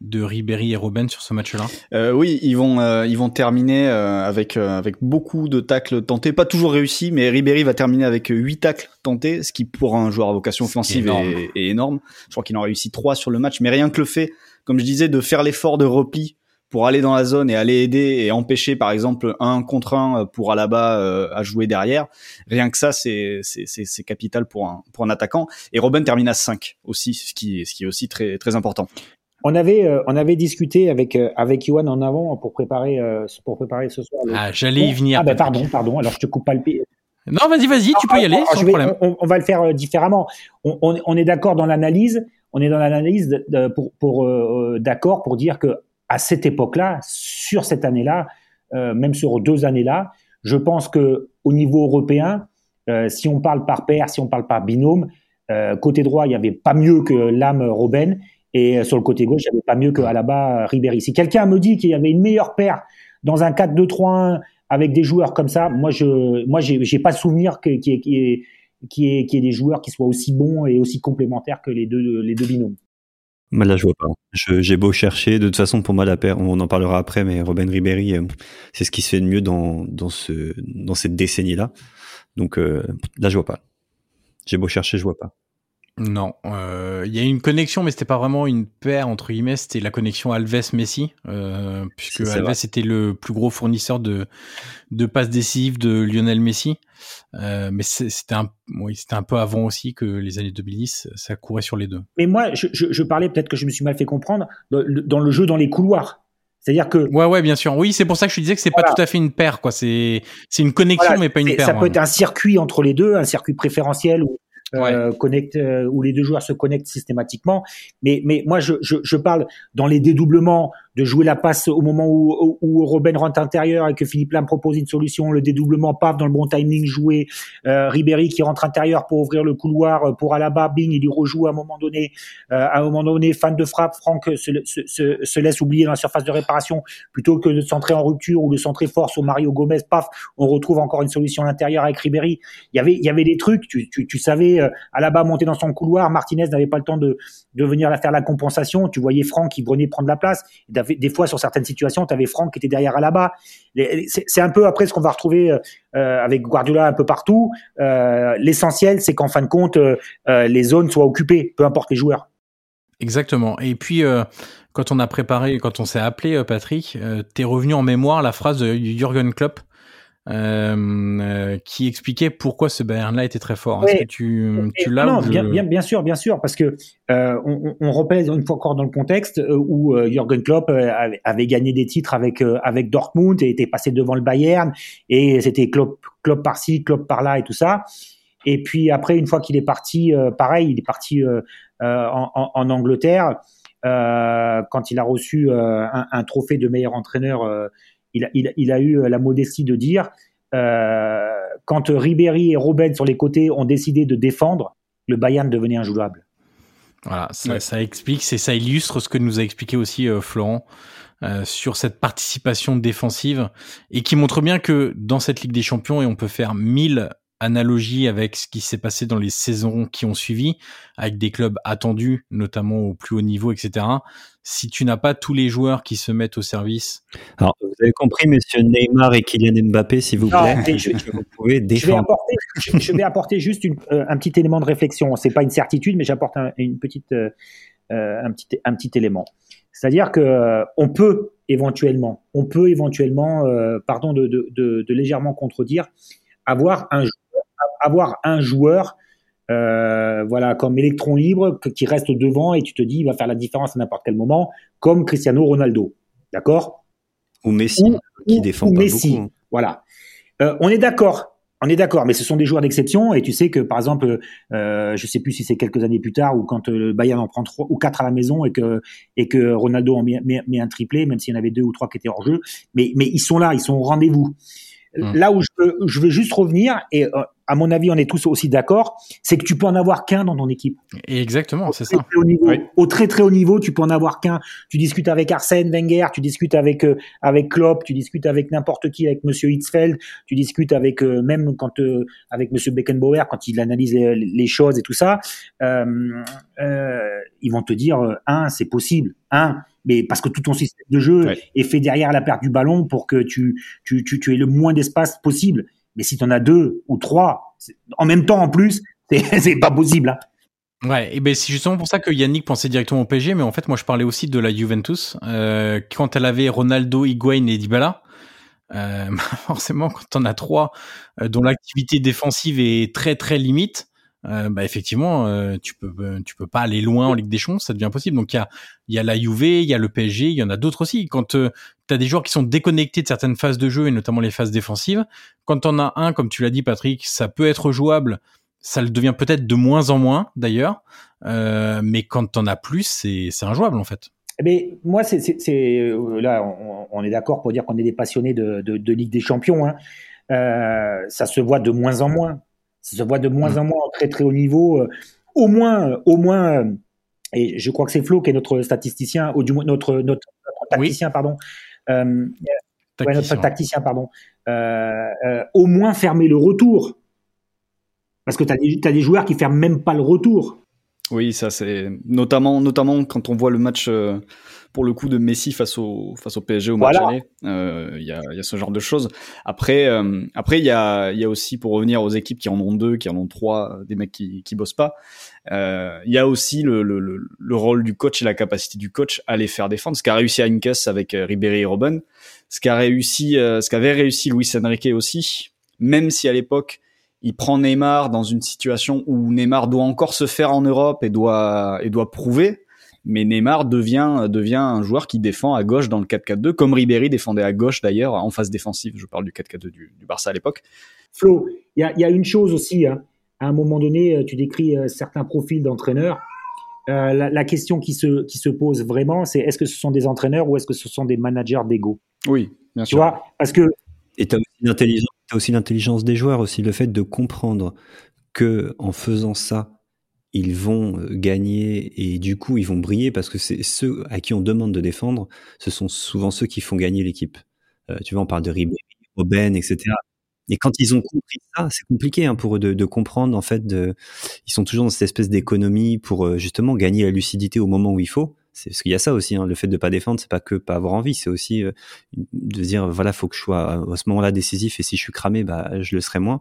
de Ribéry et Robben sur ce match-là. Euh, oui, ils vont ils vont terminer avec avec beaucoup de tacles tentés, pas toujours réussis, mais Ribéry va terminer avec 8 tacles tentés, ce qui pour un joueur à vocation offensive est énorme. Est, est énorme. Je crois qu'il en a réussi 3 sur le match, mais rien que le fait, comme je disais, de faire l'effort de repli pour aller dans la zone et aller aider et empêcher par exemple un contre un pour Alaba euh, à jouer derrière. Rien que ça, c'est c'est capital pour un pour un attaquant. Et Robin termine à 5 aussi, ce qui ce qui est aussi très très important. On avait euh, on avait discuté avec euh, avec Yohan en avant pour préparer euh, pour préparer ce soir. Ah, j'allais y venir. Ah ben pardon pardon. Alors je te coupe pas le pied. Non, vas-y, vas-y, tu peux y aller, sans vais, problème. On, on, va le faire euh, différemment. On, on, on est d'accord dans l'analyse. On est dans l'analyse pour, pour d'accord pour dire que à cette époque-là, sur cette année-là, même sur deux années-là, je pense que au niveau européen, si on parle par paire, si on parle par binôme, côté droit, il n'y avait pas mieux que l'âme Robben, et sur le côté gauche, avait pas mieux que Alaba Ribéry. Si quelqu'un me dit qu'il y avait une meilleure paire dans un 4-2-3-1 avec des joueurs comme ça, moi je, moi j'ai pas souvenir qu'il y, ait, est, qui est, qui est des joueurs qui soient aussi bons et aussi complémentaires que les deux, les deux binômes. Là, je vois pas. J'ai beau chercher. De toute façon, pour moi, la paire, on en parlera après, mais Robin Ribéry, euh, c'est ce qui se fait de mieux dans, dans, ce, dans cette décennie-là. Donc euh, là, je vois pas. J'ai beau chercher, je vois pas. Non, il euh, y a une connexion, mais c'était pas vraiment une paire entre guillemets. C'était la connexion Alves-Messi, euh, puisque Alves vrai. était le plus gros fournisseur de de passes décisives de Lionel Messi. Euh, mais c'était un, oui, c'était un peu avant aussi que les années 2010, ça courait sur les deux. Mais moi, je, je, je parlais peut-être que je me suis mal fait comprendre dans le jeu dans les couloirs. C'est-à-dire que ouais ouais bien sûr oui c'est pour ça que je disais que c'est voilà. pas tout à fait une paire quoi c'est c'est une connexion voilà, mais pas une paire. Ça peut être un circuit entre les deux un circuit préférentiel ou euh, ouais. connecte, euh, où les deux joueurs se connectent systématiquement. Mais, mais moi, je, je, je, parle dans les dédoublements, de jouer la passe au moment où, où, Robben rentre intérieur et que Philippe Lam propose une solution, le dédoublement, paf, dans le bon timing joué, euh, Ribéry qui rentre intérieur pour ouvrir le couloir euh, pour Alaba, bing, il y rejoue à un moment donné, euh, à un moment donné, fan de frappe, Franck se, se, se, se, laisse oublier dans la surface de réparation plutôt que de centrer en rupture ou de centrer fort sur Mario Gomez, paf, on retrouve encore une solution à l'intérieur avec Ribéry. Il y avait, il y avait des trucs, tu, tu, tu savais, euh, Alaba monter dans son couloir, Martinez n'avait pas le temps de, de venir la faire la compensation, tu voyais Franck qui venait prendre la place, des fois sur certaines situations, tu avais Franck qui était derrière Alaba. C'est un peu après ce qu'on va retrouver euh, euh, avec Guardiola un peu partout. Euh, l'essentiel, c'est qu'en fin de compte, les zones soient occupées, peu importe les joueurs. Exactement. Et puis, quand on a préparé, quand on s'est appelé, Patrick, t'es revenu en mémoire la phrase de Jürgen Klopp euh, euh, qui expliquait pourquoi ce Bayern-là était très fort. Est-ce que tu, tu l'as Non, bien, bien, bien, sûr, bien sûr, parce que euh, on, on repèse une fois encore dans le contexte où Jürgen Klopp avait, avait, gagné des titres avec avec Dortmund et était passé devant le Bayern et c'était Klopp, Klopp par-ci, Klopp par-là et tout ça. Et puis après, une fois qu'il est parti, pareil, il est parti en, en, en, Angleterre quand il a reçu un, un, trophée de meilleur entraîneur il, a eu la modestie de dire euh, quand Ribéry et Robben sur les côtés ont décidé de défendre, le Bayern devenait injouable. Voilà, ça, explique, c'est ça illustre ce que nous a expliqué aussi euh, Florent euh, sur cette participation défensive et qui montre bien que dans cette Ligue des Champions et on peut faire mille analogie avec ce qui s'est passé dans les saisons qui ont suivi, avec des clubs attendus, notamment au plus haut niveau, etc. Si tu n'as pas tous les joueurs qui se mettent au service. Alors, vous avez compris, monsieur Neymar et Kylian Mbappé, s'il vous plaît, je, vous pouvez défendre. Je vais apporter, juste euh, un petit élément de réflexion. C'est pas une certitude, mais j'apporte un, une petite, euh, euh, un petit, un petit élément. C'est-à-dire que on peut éventuellement, on peut éventuellement, pardon de, de, de, de légèrement contredire, avoir un avoir un joueur euh, voilà, comme électron libre qui reste devant et tu te dis il va faire la différence à n'importe quel moment, comme Cristiano Ronaldo, d'accord? Ou Messi qui défend pas beaucoup. Hein. Voilà, euh, on est d'accord, on est d'accord, mais ce sont des joueurs d'exception et tu sais que par exemple, euh, je sais plus si c'est quelques années plus tard ou quand le Bayern en prend trois ou quatre à la maison et que et que Ronaldo en met, met un triplé, même s'il y en avait deux ou trois qui étaient hors jeu, mais mais ils sont là, ils sont au rendez-vous. Hum. Là où je veux, je veux juste revenir, et euh, à mon avis, on est tous aussi d'accord, c'est que tu peux en avoir qu'un dans ton équipe. exactement, c'est ça. Au très très haut niveau, tu peux en avoir qu'un. Tu discutes avec Arsène Wenger, tu discutes avec euh, avec Klopp, tu discutes avec n'importe qui, avec Monsieur Hitzfeld, tu discutes avec euh, même quand avec Monsieur Beckenbauer quand il analyse les, choses et tout ça. ils vont te dire un, c'est possible. Un, mais parce que tout ton système de jeu est fait derrière la perte du ballon pour que tu, tu, tu, tu aies le moins d'espace possible. Mais si tu en as deux ou trois, en même temps en plus, c'est pas possible. Hein. Ouais, et ben c'est justement pour ça que Yannick pensait directement au PSG, mais en fait moi je parlais aussi de la Juventus euh, quand elle avait Ronaldo, Higuain et Dybala. Euh, forcément, quand on a trois euh, dont l'activité défensive est très très limite, euh, bah effectivement, euh, tu peux euh, tu peux pas aller loin en Ligue des Champions, ça devient possible. Donc il y a il y a la Juve, il y a le PSG, il y en a d'autres aussi. Quand tu as des joueurs qui sont déconnectés de certaines phases de jeu et notamment les phases défensives, quand on a un comme tu l'as dit Patrick, ça peut être jouable, ça le devient peut-être de moins en moins d'ailleurs, mais quand on as plus, c'est c'est injouable en fait. Mais eh moi, c'est, c'est, là, on, on est d'accord pour dire qu'on est des passionnés de, de, de Ligue des Champions. Hein. ça se voit de moins en moins. Ça se voit de moins en moins en très très haut niveau. Euh, au moins, euh, au moins, euh, et je crois que c'est Flo qui est notre statisticien, ou du moins notre, notre, tacticien, pardon. Euh, notre tacticien, pardon. au moins fermer le retour. Parce que tu as, as, des joueurs qui ferment même pas le retour. Oui, ça c'est notamment, notamment quand on voit le match pour le coup de Messi face au face au PSG au match aller. Euh, il y, a, y, a, ce genre de choses. Après, euh, après il y a, y a aussi pour revenir aux équipes qui en ont deux, qui en ont trois, des mecs qui qui bossent pas. Euh, il y a aussi le, le, le, rôle du coach et la capacité du coach à les faire défendre. Ce qu'a réussi Incas avec Ribéry et Robben, ce qu'a réussi, ce qu'avait réussi Luis Enrique aussi, même si à l'époque il prend Neymar dans une situation où Neymar doit encore se faire en Europe et doit et doit prouver mais Neymar devient devient un joueur qui défend à gauche dans le 4-4-2, comme Ribéry défendait à gauche d'ailleurs en phase défensive. Je parle du 4-4-2 du, du, Barça à l'époque. Flo, il y a, y a, une chose aussi. Hein. À un moment donné, euh, tu décris euh, certains profils d'entraîneurs. la, la, question qui se, qui se pose vraiment, c'est est-ce que ce sont des entraîneurs ou est-ce que ce sont des managers d'ego? Oui, bien tu sûr. vois, parce que Et tu as aussi l'intelligence, t'as aussi l'intelligence des joueurs, aussi le fait de comprendre que en faisant ça, ils vont euh, gagner et du coup ils vont briller parce que c'est ceux à qui on demande de défendre, ce sont souvent ceux qui font gagner l'équipe. Euh, tu vois, on parle de Ribéry, Robben, etc. Et quand ils ont compris ça, c'est compliqué hein, pour eux de, comprendre en fait. Ils sont toujours dans cette espèce d'économie pour euh, justement gagner la lucidité au moment où il faut c'est parce qu'il y a ça aussi. Hein, le fait de pas défendre, c'est pas que pas avoir envie, c'est aussi euh, de dire voilà, faut que je sois à ce moment-là décisif et si je suis cramé, bah je le serai moins.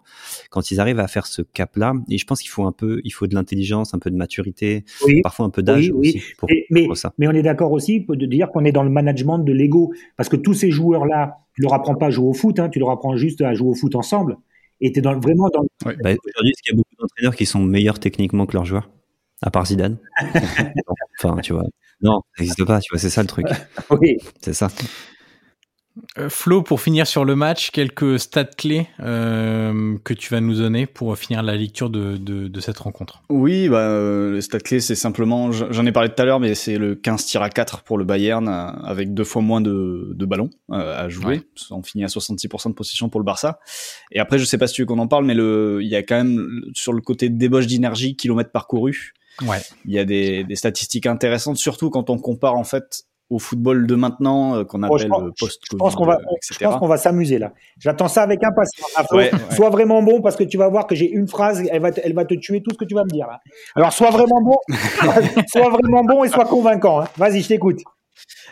Quand ils arrivent à faire ce cap-là, et je pense qu'il faut un peu, il faut de l'intelligence, un peu de maturité, oui, parfois un peu d'âge oui, aussi. Oui. Pour, mais, mais, pour ça. mais on est d'accord aussi de dire qu'on est dans le management de l'ego, parce que tous ces joueurs-là, tu leur apprends pas à jouer au foot, hein, tu leur apprends juste à jouer au foot ensemble. Et tu es dans, vraiment dans. Ouais. Bah, Aujourd'hui, est-ce qu'il y a beaucoup d'entraîneurs qui sont meilleurs techniquement que leurs joueurs, à part Zidane? Enfin, tu vois. Non, ça n'existe pas, tu vois, c'est ça le truc. oui. C'est ça. Euh, Flo, pour finir sur le match, quelques stats clés euh, que tu vas nous donner pour finir la lecture de, de, de cette rencontre. Oui, bah, euh, le stat clé, c'est simplement, j'en ai parlé tout à l'heure, mais c'est le 15 tirs à 4 pour le Bayern, euh, avec deux fois moins de, de ballons euh, à jouer. Ouais. On finit à 66% de possession pour le Barça. Et après, je sais pas si tu veux qu'on en parle, mais le, il y a quand même, sur le côté débauche d'énergie, kilomètres parcourus, Ouais. Il y a des, des, statistiques intéressantes, surtout quand on compare en fait au football de maintenant euh, qu'on appelle oh, post Je pense qu'on va, pense qu'on va s'amuser là. J'attends ça avec impatience. Ouais, ouais. Sois vraiment bon parce que tu vas voir que j'ai une phrase, elle va, te, elle va te tuer tout ce que tu vas me dire. Là. Alors sois vraiment bon, sois vraiment bon et sois convaincant. Hein. Vas-y, je t'écoute.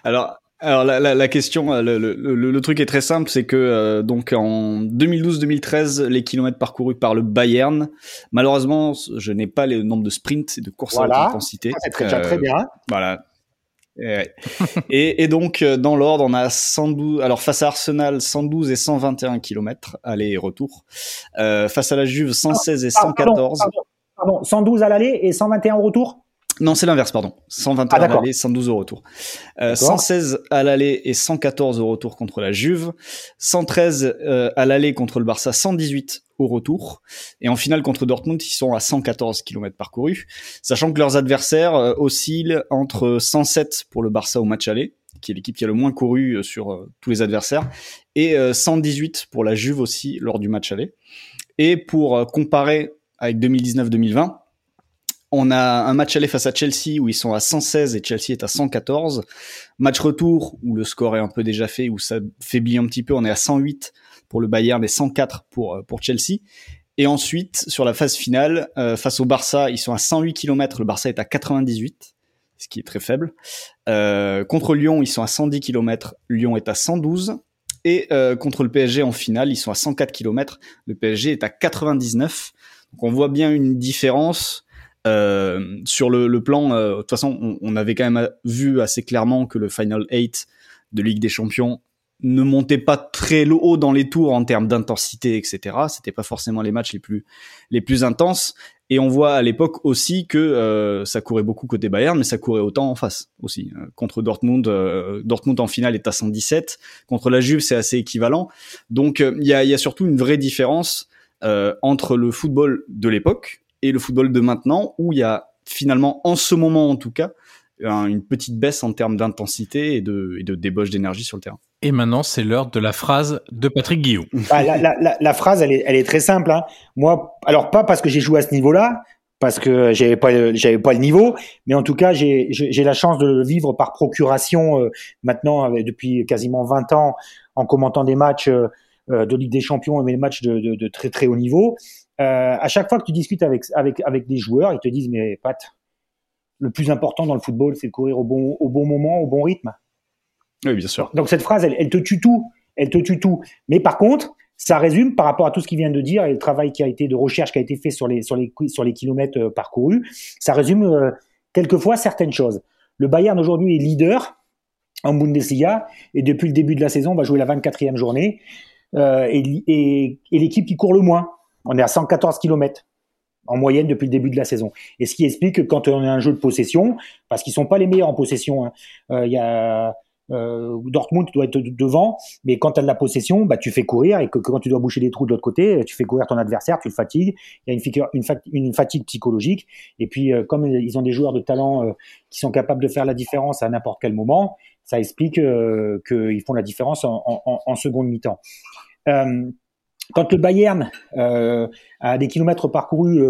Alors. Alors la, la, la question, le, le, le, le, truc est très simple, c'est que euh, donc en 2012-2013, les kilomètres parcourus par le Bayern, malheureusement, je n'ai pas le nombre de sprints et de courses voilà. à haute intensité. C'est euh, très bien. Voilà. Et, et, donc dans l'ordre, on a 112. Alors face à Arsenal, 112 et 121 kilomètres aller et retour. Euh, face à la Juve, 116 et 114. Pardon, pardon, pardon, 112 à l'aller et 121 au retour? Non, c'est l'inverse, pardon. 121 ah, à l'aller, 112 au retour. Euh, 116 à l'aller et 114 au retour contre la Juve. 113 euh, à l'aller contre le Barça, 118 au retour. Et en finale contre Dortmund, ils sont à 114 km parcourus. Sachant que leurs adversaires euh, oscillent entre 107 pour le Barça au match aller, qui est l'équipe qui a le moins couru sur euh, tous les adversaires, et 118 pour la Juve aussi lors du match aller. Et pour euh, comparer avec 2019-2020, on a un match aller face à Chelsea où ils sont à 116 et Chelsea est à 114. Match retour où le score est un peu déjà fait, où ça faiblit un petit peu, on est à 108 pour le Bayern et 104 pour, pour Chelsea. Et ensuite, sur la phase finale, euh, face au Barça, ils sont à 108 km, le Barça est à 98, ce qui est très faible. Euh, contre Lyon, ils sont à 110 km, Lyon est à 112. Et euh, contre le PSG en finale, ils sont à 104 km, le PSG est à 99. Donc on voit bien une différence. Euh, sur le, le plan, euh, de toute façon, on, on, avait quand même vu assez clairement que le Final 8 de Ligue des Champions ne montait pas très haut dans les tours en termes d'intensité, etc. C'était pas forcément les matchs les plus les plus intenses. Et on voit à l'époque aussi que euh, ça courait beaucoup côté Bayern, mais ça courait autant en face aussi. Euh, contre Dortmund, euh, Dortmund en finale est à 117. Contre la Juve, c'est assez équivalent. Donc il y a, y, a, surtout une vraie différence entre le football de l'époque et le football de maintenant, où il y a finalement, en ce moment en tout cas, une petite baisse en termes d'intensité et de, et de débauche d'énergie sur le terrain. Et maintenant, c'est l'heure de la phrase de Patrick Guillaume. Bah, la, la, la, la, phrase, elle est, elle est très simple. Hein. Moi, alors pas parce que j'ai joué à ce niveau-là, parce que j'avais pas, j'avais pas le niveau, mais en tout cas, j'ai, j'ai la chance de le vivre par procuration euh, maintenant avec, depuis quasiment 20 ans en commentant des matchs euh, de Ligue des Champions et des matchs de, de, de très très haut niveau. Euh, à chaque fois que tu discutes avec avec avec des joueurs, ils te disent mais Pat, le plus important dans le football, c'est de courir au bon au bon moment, au bon rythme. Oui, bien sûr. Donc cette phrase, elle, elle, te tue tout. Elle te tue tout. Mais par contre, ça résume par rapport à tout ce qu'il vient de dire et le travail qui a été de recherche qui a été fait sur les sur les sur les kilomètres euh, parcourus. Ça résume euh, quelquefois certaines choses. Le Bayern aujourd'hui est leader en Bundesliga et depuis le début de la saison, on va jouer la 24e journée euh, et, et, et l'équipe qui court le moins. On est à 114 km en moyenne depuis le début de la saison. Et ce qui explique que quand on a un jeu de possession, parce qu'ils sont pas les meilleurs en possession, hein, euh, y a euh, Dortmund doit être devant, mais quand tu as de la possession, bah, tu fais courir et que, quand tu dois boucher des trous de l'autre côté, tu fais courir ton adversaire, tu le fatigues. Il y a une, fatigue psychologique. Et puis, euh, comme ils ont des joueurs de talent euh, qui sont capables de faire la différence à n'importe quel moment, ça explique qu'ils font la différence en, en, en seconde mi-temps. Quand le Bayern a des kilomètres parcourus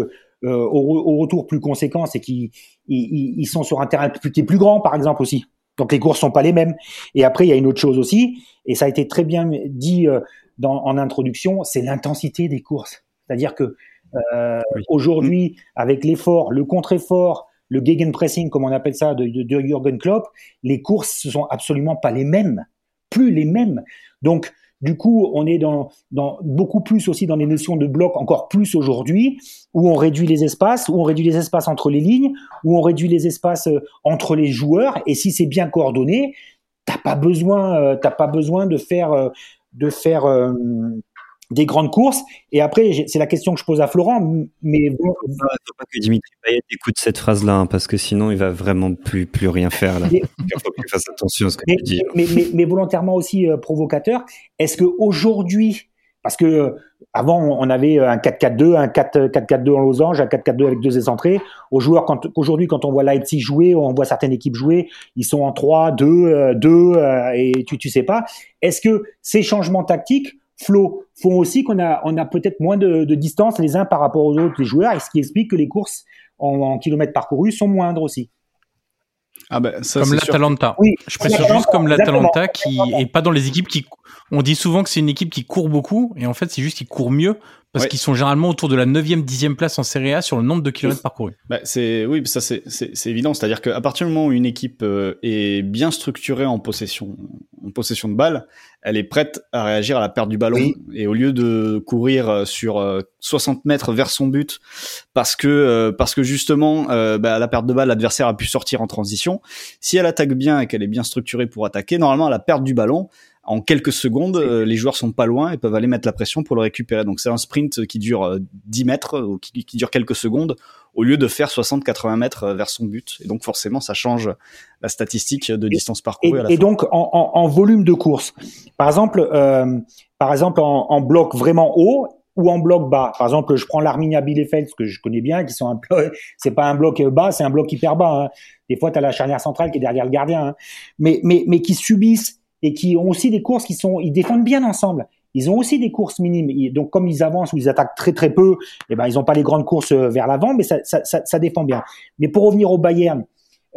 au, retour plus conséquents, c'est qu'ils ils, sont sur un terrain plus, plus grand, par exemple aussi. Donc les courses sont pas les mêmes. Et après, il y a une autre chose aussi, et ça a été très bien dit euh, dans, en introduction, c'est l'intensité des courses. C'est-à-dire que euh, aujourd'hui, avec l'effort, le contre-effort, le gegenpressing, comme on appelle ça, de, de, de Jürgen Klopp, les courses ne sont absolument pas les mêmes, plus les mêmes. Donc du coup, on est dans, beaucoup plus aussi dans les notions de bloc, encore plus aujourd'hui, où on réduit les espaces, où on réduit les espaces entre les lignes, où on réduit les espaces euh, entre les joueurs. Et si c'est bien coordonné, t'as pas besoin, euh, t'as pas besoin de faire, euh, de faire des grandes courses. Et après, c'est la question que je pose à Florent. Mais bon, il faut pas que Dimitri Payet écoute cette phrase-là, hein, parce que sinon, il va vraiment plus plus rien faire. Là. il faut qu'il fasse attention à ce que mais, tu dis. Mais, mais, mais volontairement aussi euh, provocateur. Est-ce que aujourd'hui, parce que euh, avant, on avait un 4-4-2, un 4-4-2 en losange, un 4-4-2 avec deux excentrés. Aux joueurs, quand, aujourd'hui, quand on voit Leipzig jouer, on voit certaines équipes jouer, ils sont en 3, 2, 2, et tu, tu sais pas. Est-ce que ces changements tactiques Flo font aussi qu'on a, on a peut-être moins de, distance les uns par rapport aux autres les joueurs, et ce qui explique que les courses en, kilomètres parcourus sont moindres aussi. Ah ben, ça, comme l'Atalanta. Oui, je précise juste comme l'Atalanta qui est pas dans les équipes qui. On dit souvent que c'est une équipe qui court beaucoup et en fait c'est juste qu'ils courent mieux parce qu'ils sont généralement autour de la 9e, 10e place en Serie A sur le nombre de kilomètres parcourus. Bah, c'est oui, ça c'est c'est évident, c'est-à-dire qu'à partir du moment où une équipe euh, est bien structurée en possession en possession de balle, elle est prête à réagir à la perte du ballon. Et au lieu de courir euh, sur 60 euh, mètres vers son but parce que parce que justement bah, à la perte de balle l'adversaire a pu sortir en transition, si elle attaque bien et qu'elle est bien structurée pour attaquer, normalement à la perte du ballon, en quelques secondes, euh, les joueurs sont pas loin et peuvent aller mettre la pression pour le récupérer. Donc c'est un sprint qui dure 10 euh, mètres ou qui, dure quelques secondes au lieu de faire 60-80 mètres euh, vers son but. Et donc forcément, ça change la statistique de distance parcourue. Et, à la et donc en, en, volume de course, par exemple, euh, par exemple en, en, bloc vraiment haut ou en bloc bas. Par exemple, je prends l'Arminia Bielefeld, que je connais bien, qui sont un peu, c'est pas un bloc bas, c'est un bloc hyper bas. Hein. Des fois, tu as la charnière centrale qui est derrière le gardien, hein. mais, mais, mais qui subissent et qui ont aussi des courses qui sont, ils défendent bien ensemble. Ils ont aussi des courses minimes. Donc, comme ils avancent ou ils attaquent très très peu, eh ben, ils n'ont pas les grandes courses euh, vers l'avant, mais ça, ça, ça, ça, défend bien. Mais pour revenir au Bayern,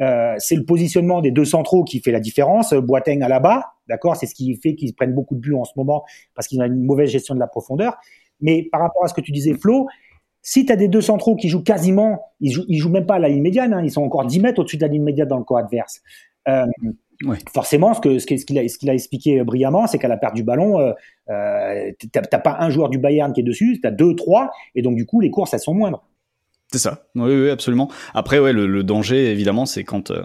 euh, c'est le positionnement des deux centraux qui fait la différence. Boateng à la bas, d'accord, c'est ce qui fait qu'ils prennent beaucoup de buts en ce moment parce qu'ils ont une mauvaise gestion de la profondeur. Mais par rapport à ce que tu disais, Flo, si tu as des deux centraux qui jouent quasiment, ils jouent, ils jouent même pas à la ligne médiane, hein, ils sont encore 10 mètres au-dessus de la ligne médiane dans le camp adverse. Euh, Forcément, ce qu'il a, ce qu'il a expliqué brillamment, c'est qu'à la perte du ballon, euh, euh, t'as pas un joueur du Bayern qui est dessus, t'as deux, trois, et donc du coup les courses elles sont moindres. C'est ça. Oui, oui, absolument. Après, ouais, le, danger, évidemment, c'est quand euh,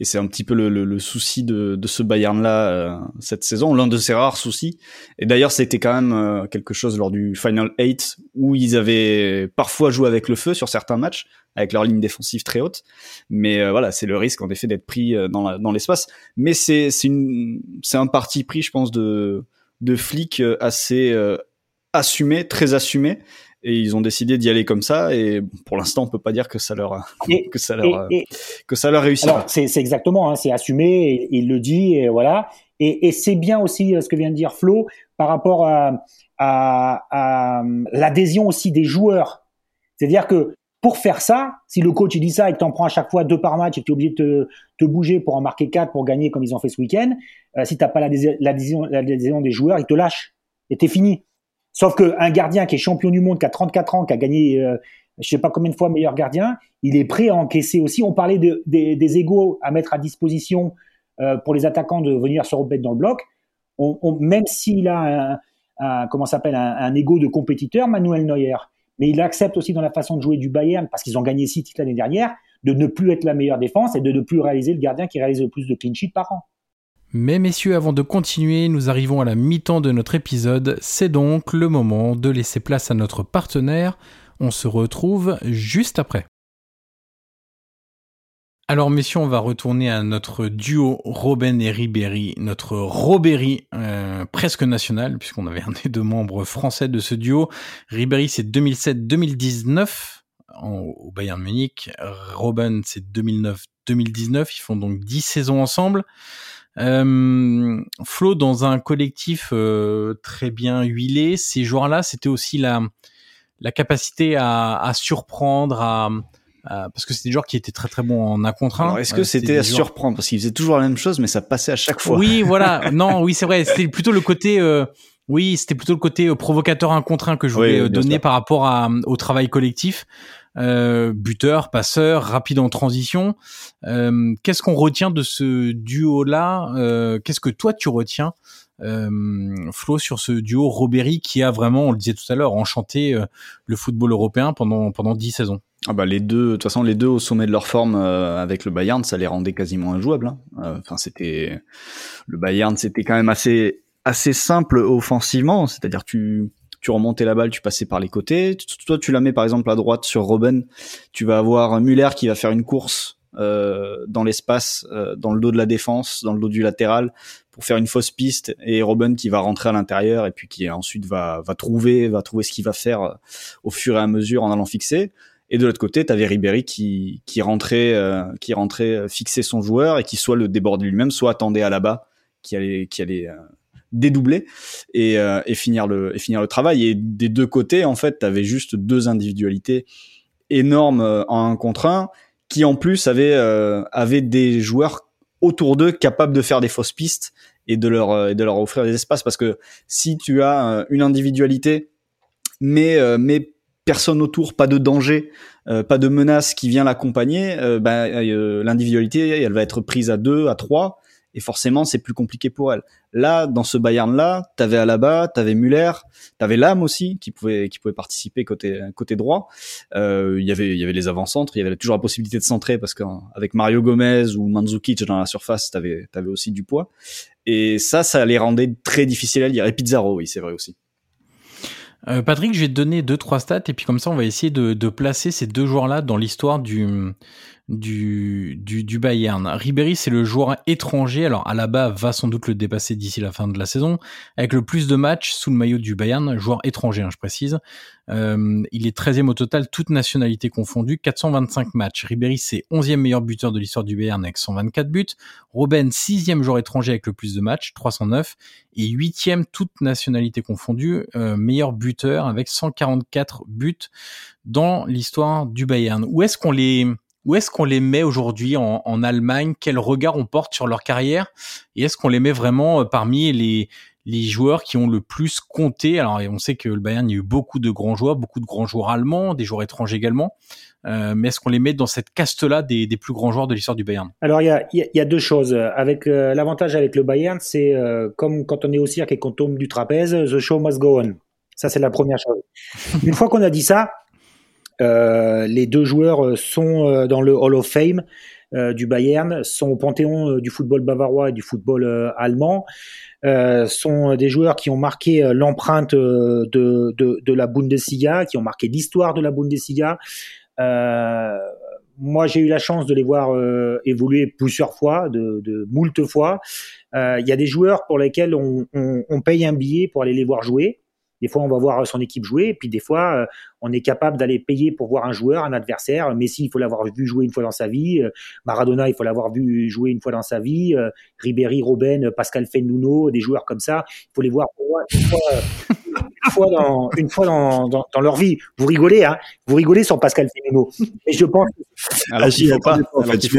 et c'est un petit peu le, le, souci de, de ce Bayern-là euh, cette saison, l'un de ses rares soucis. Et d'ailleurs, c'était quand même euh, quelque chose lors du Final 8 où ils avaient parfois joué avec le feu sur certains matchs, avec leur ligne défensive très haute. Mais voilà, c'est le risque en effet d'être pris dans, dans l'espace. Mais c'est c'est une c'est un parti pris, je pense, de de flics assez assumé, très assumé et ils ont décidé d'y aller comme ça et pour l'instant on peut pas dire que ça leur que ça leur que ça leur réussit c'est c'est exactement hein, c'est assumé il le dit et voilà. Et, et c'est bien aussi euh, ce que vient de dire Flo par rapport à, à, à l'adhésion aussi des joueurs. C'est-à-dire que pour faire ça, si le coach il dit ça et que tu en prends à chaque fois deux par match et que tu es obligé de te, te, bouger pour en marquer quatre pour gagner comme ils ont fait ce week-end, euh, si t'as pas l'adhésion des joueurs, ils te lâchent. Et t'es fini. Sauf qu'un gardien qui est champion du monde, qui a 34 ans, qui a gagné, euh, je sais pas combien de fois meilleur gardien, il est prêt à encaisser aussi. On parlait de, des égaux à mettre à disposition euh, pour les attaquants de venir se remettre dans le bloc. Même s'il a un, s'appelle un, ego de compétiteur, Manuel Neuer, mais il accepte aussi dans la façon de jouer du Bayern, parce qu'ils ont gagné six titres l'année dernière, de ne plus être la meilleure défense et de ne plus réaliser le gardien qui réalise le plus de clean sheet par an. Mais messieurs, avant de continuer, nous arrivons à la mi-temps de notre épisode. C'est donc le moment de laisser place à notre partenaire. On se retrouve juste après. Alors messieurs, on va retourner à notre duo Robben et Ribéry, notre Robéry euh, presque national, puisqu'on avait un des deux membres français de ce duo. Ribéry c'est 2007-2019 au Bayern Munich. Robben c'est 2009-2019. Ils font donc 10 saisons ensemble. Euh, Flo, dans un collectif euh, très bien huilé, ces joueurs-là, c'était aussi la, la capacité à, à surprendre, à, euh, parce que c'était des joueurs qui étaient très très bons en un contre un. Est-ce que c'était à surprendre? Parce qu'ils faisaient toujours la même chose, mais ça passait à chaque fois. Oui, voilà. non, oui, c'est vrai. C'était plutôt le côté. Euh, oui, c'était plutôt le côté euh, provocateur un contre un que je voulais donner par rapport à, au travail collectif. Euh, buteur, passeur, rapide en transition. Euh, Qu'est-ce qu'on retient de ce duo-là? Euh, Qu'est-ce que toi tu retiens, Flo, sur ce duo Robéry qui a vraiment, on le disait tout à l'heure, enchanté le football européen pendant pendant dix saisons? Ah bah les deux, de toute façon les deux au sommet de leur forme euh, avec le Bayern, ça les rendait quasiment injouables. Hein. Euh, enfin c'était le Bayern, c'était quand même assez assez simple offensivement, c'est-à-dire tu tu remontais la balle, tu passais par les côtés. Toi tu la mets par exemple à droite sur Robben, tu vas avoir Muller qui va faire une course euh, dans l'espace, euh, dans le dos de la défense, dans le dos du latéral pour faire une fausse piste et Robben qui va rentrer à l'intérieur et puis qui ensuite va trouver va trouver ce qu'il va faire au fur et à mesure en allant fixer. Et de l'autre côté, tu avais Ribéry qui, qui rentrait, euh, qui rentrait euh, fixer son joueur et qui soit le débordait lui-même, soit attendait à la bas, qui allait, qui allait euh, dédoubler et, et finir le et finir le travail. Et des deux côtés, en fait, tu avais juste deux individualités énormes en un contre un, qui en plus avaient avaient des joueurs autour d'eux capables de faire des fausses pistes et de leur et de leur offrir des espaces. Parce que si tu as une individualité, mais mais personne autour, pas de danger, euh, pas de menace qui vient l'accompagner, euh, bah, euh, l'individualité, elle va être prise à deux, à trois, et forcément, c'est plus compliqué pour elle. Là, dans ce Bayern-là, t'avais Alaba, t'avais Muller, t'avais Lam aussi qui pouvait qui pouvait participer côté côté droit. Il y avait il y avait les avant-centres, il y avait toujours la possibilité de centrer parce qu'avec Mario Gomez ou Mandzukic dans la surface, t'avais t'avais aussi du poids. Et ça, ça les rendait très difficiles à lire. Et Pizarro, oui, c'est vrai aussi. Euh, Patrick, je vais te donner deux trois stats et puis comme ça on va essayer de, de placer ces deux joueurs-là dans l'histoire du du, du, du Bayern. Ribéry, c'est le joueur étranger, alors à la bas va sans doute le dépasser d'ici la fin de la saison, avec le plus de matchs sous le maillot du Bayern, joueur étranger, hein, je précise. Euh, il est 13e au total, toute nationalité confondue, 425 matchs. Ribéry, c'est 11e meilleur buteur de l'histoire du Bayern avec 124 buts. Robben, 6e joueur étranger avec le plus de matchs, 309. Et 8e, toute nationalité confondue, euh, meilleur buteur avec 144 buts dans l'histoire du Bayern. Où est-ce qu'on les où est-ce qu'on les met aujourd'hui en, Allemagne? Quel regard on porte sur leur carrière? Et est-ce qu'on les met vraiment euh, parmi les, joueurs qui ont le plus compté? Alors, on sait que le Bayern, il y a eu beaucoup de grands joueurs, beaucoup de grands joueurs allemands, des joueurs étrangers également. Euh, mais est-ce qu'on les met dans cette caste-là des, plus grands joueurs de l'histoire du Bayern? Alors, il y a, deux choses. Avec euh, L'avantage avec le Bayern, c'est comme quand on est au cirque et qu'on tombe du trapèze, the show must go on. Ça, c'est la première chose. Une fois qu'on a dit ça, les deux joueurs euh, sont euh, dans le Hall of Fame du Bayern, sont au panthéon du football bavarois et du football allemand. Euh, sont des joueurs qui ont marqué l'empreinte de, de, la Bundesliga, qui ont marqué l'histoire de la Bundesliga. Euh, moi, j'ai eu la chance de les voir euh, évoluer plusieurs fois, de, de moult fois. Il y a des joueurs pour lesquels on, paye un billet pour aller les voir jouer. Des fois, on va voir son équipe jouer, puis des fois, euh, on est capable d'aller payer pour voir un joueur, un adversaire. Messi, il faut l'avoir vu jouer une fois dans sa vie. Euh, Maradona, il faut l'avoir vu jouer une fois dans sa vie. Euh, Ribéry, Robben, Pascal Fennuno, des joueurs comme ça, il faut les voir une fois, une fois dans, une fois dans, dans, dans, leur vie. Vous rigolez, hein Vous rigolez sur Pascal Fennuno. Mais je pense alors, ah, pas.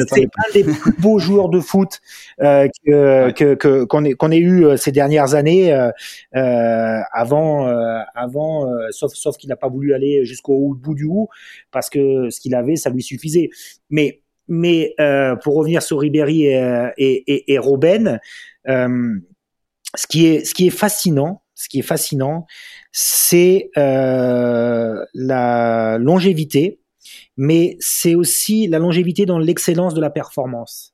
C'est un des plus beaux joueurs de foot euh, que que qu'on ait qu'on ait eu ces dernières années. Euh, euh avant, euh, avant, sauf sauf qu'il n'a pas voulu aller jusqu'au bout du bout parce que ce qu'il avait, ça lui suffisait. Mais mais pour revenir sur Ribéry et, et, et, Robben, ce qui est ce qui est fascinant, ce qui est fascinant, c'est euh, la longévité, mais c'est aussi la longévité dans l'excellence de la performance.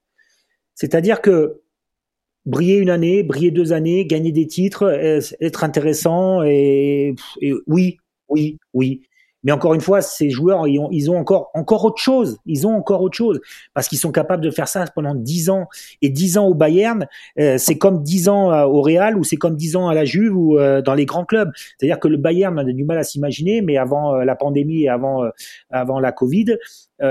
C'est-à-dire que briller une année, briller deux années, gagner des titres, être intéressant, et oui, oui, oui. Mais encore une fois, ces joueurs, ils ont, ils ont encore, encore autre chose. Ils ont encore autre chose parce qu'ils sont capables de faire ça pendant 10 ans. Et 10 ans au Bayern, euh, c'est comme 10 ans euh, au Real ou c'est comme 10 ans à la Juve ou euh, dans les grands clubs. C'est-à-dire que le Bayern, a du mal à s'imaginer, mais avant la pandémie et avant, avant la Covid,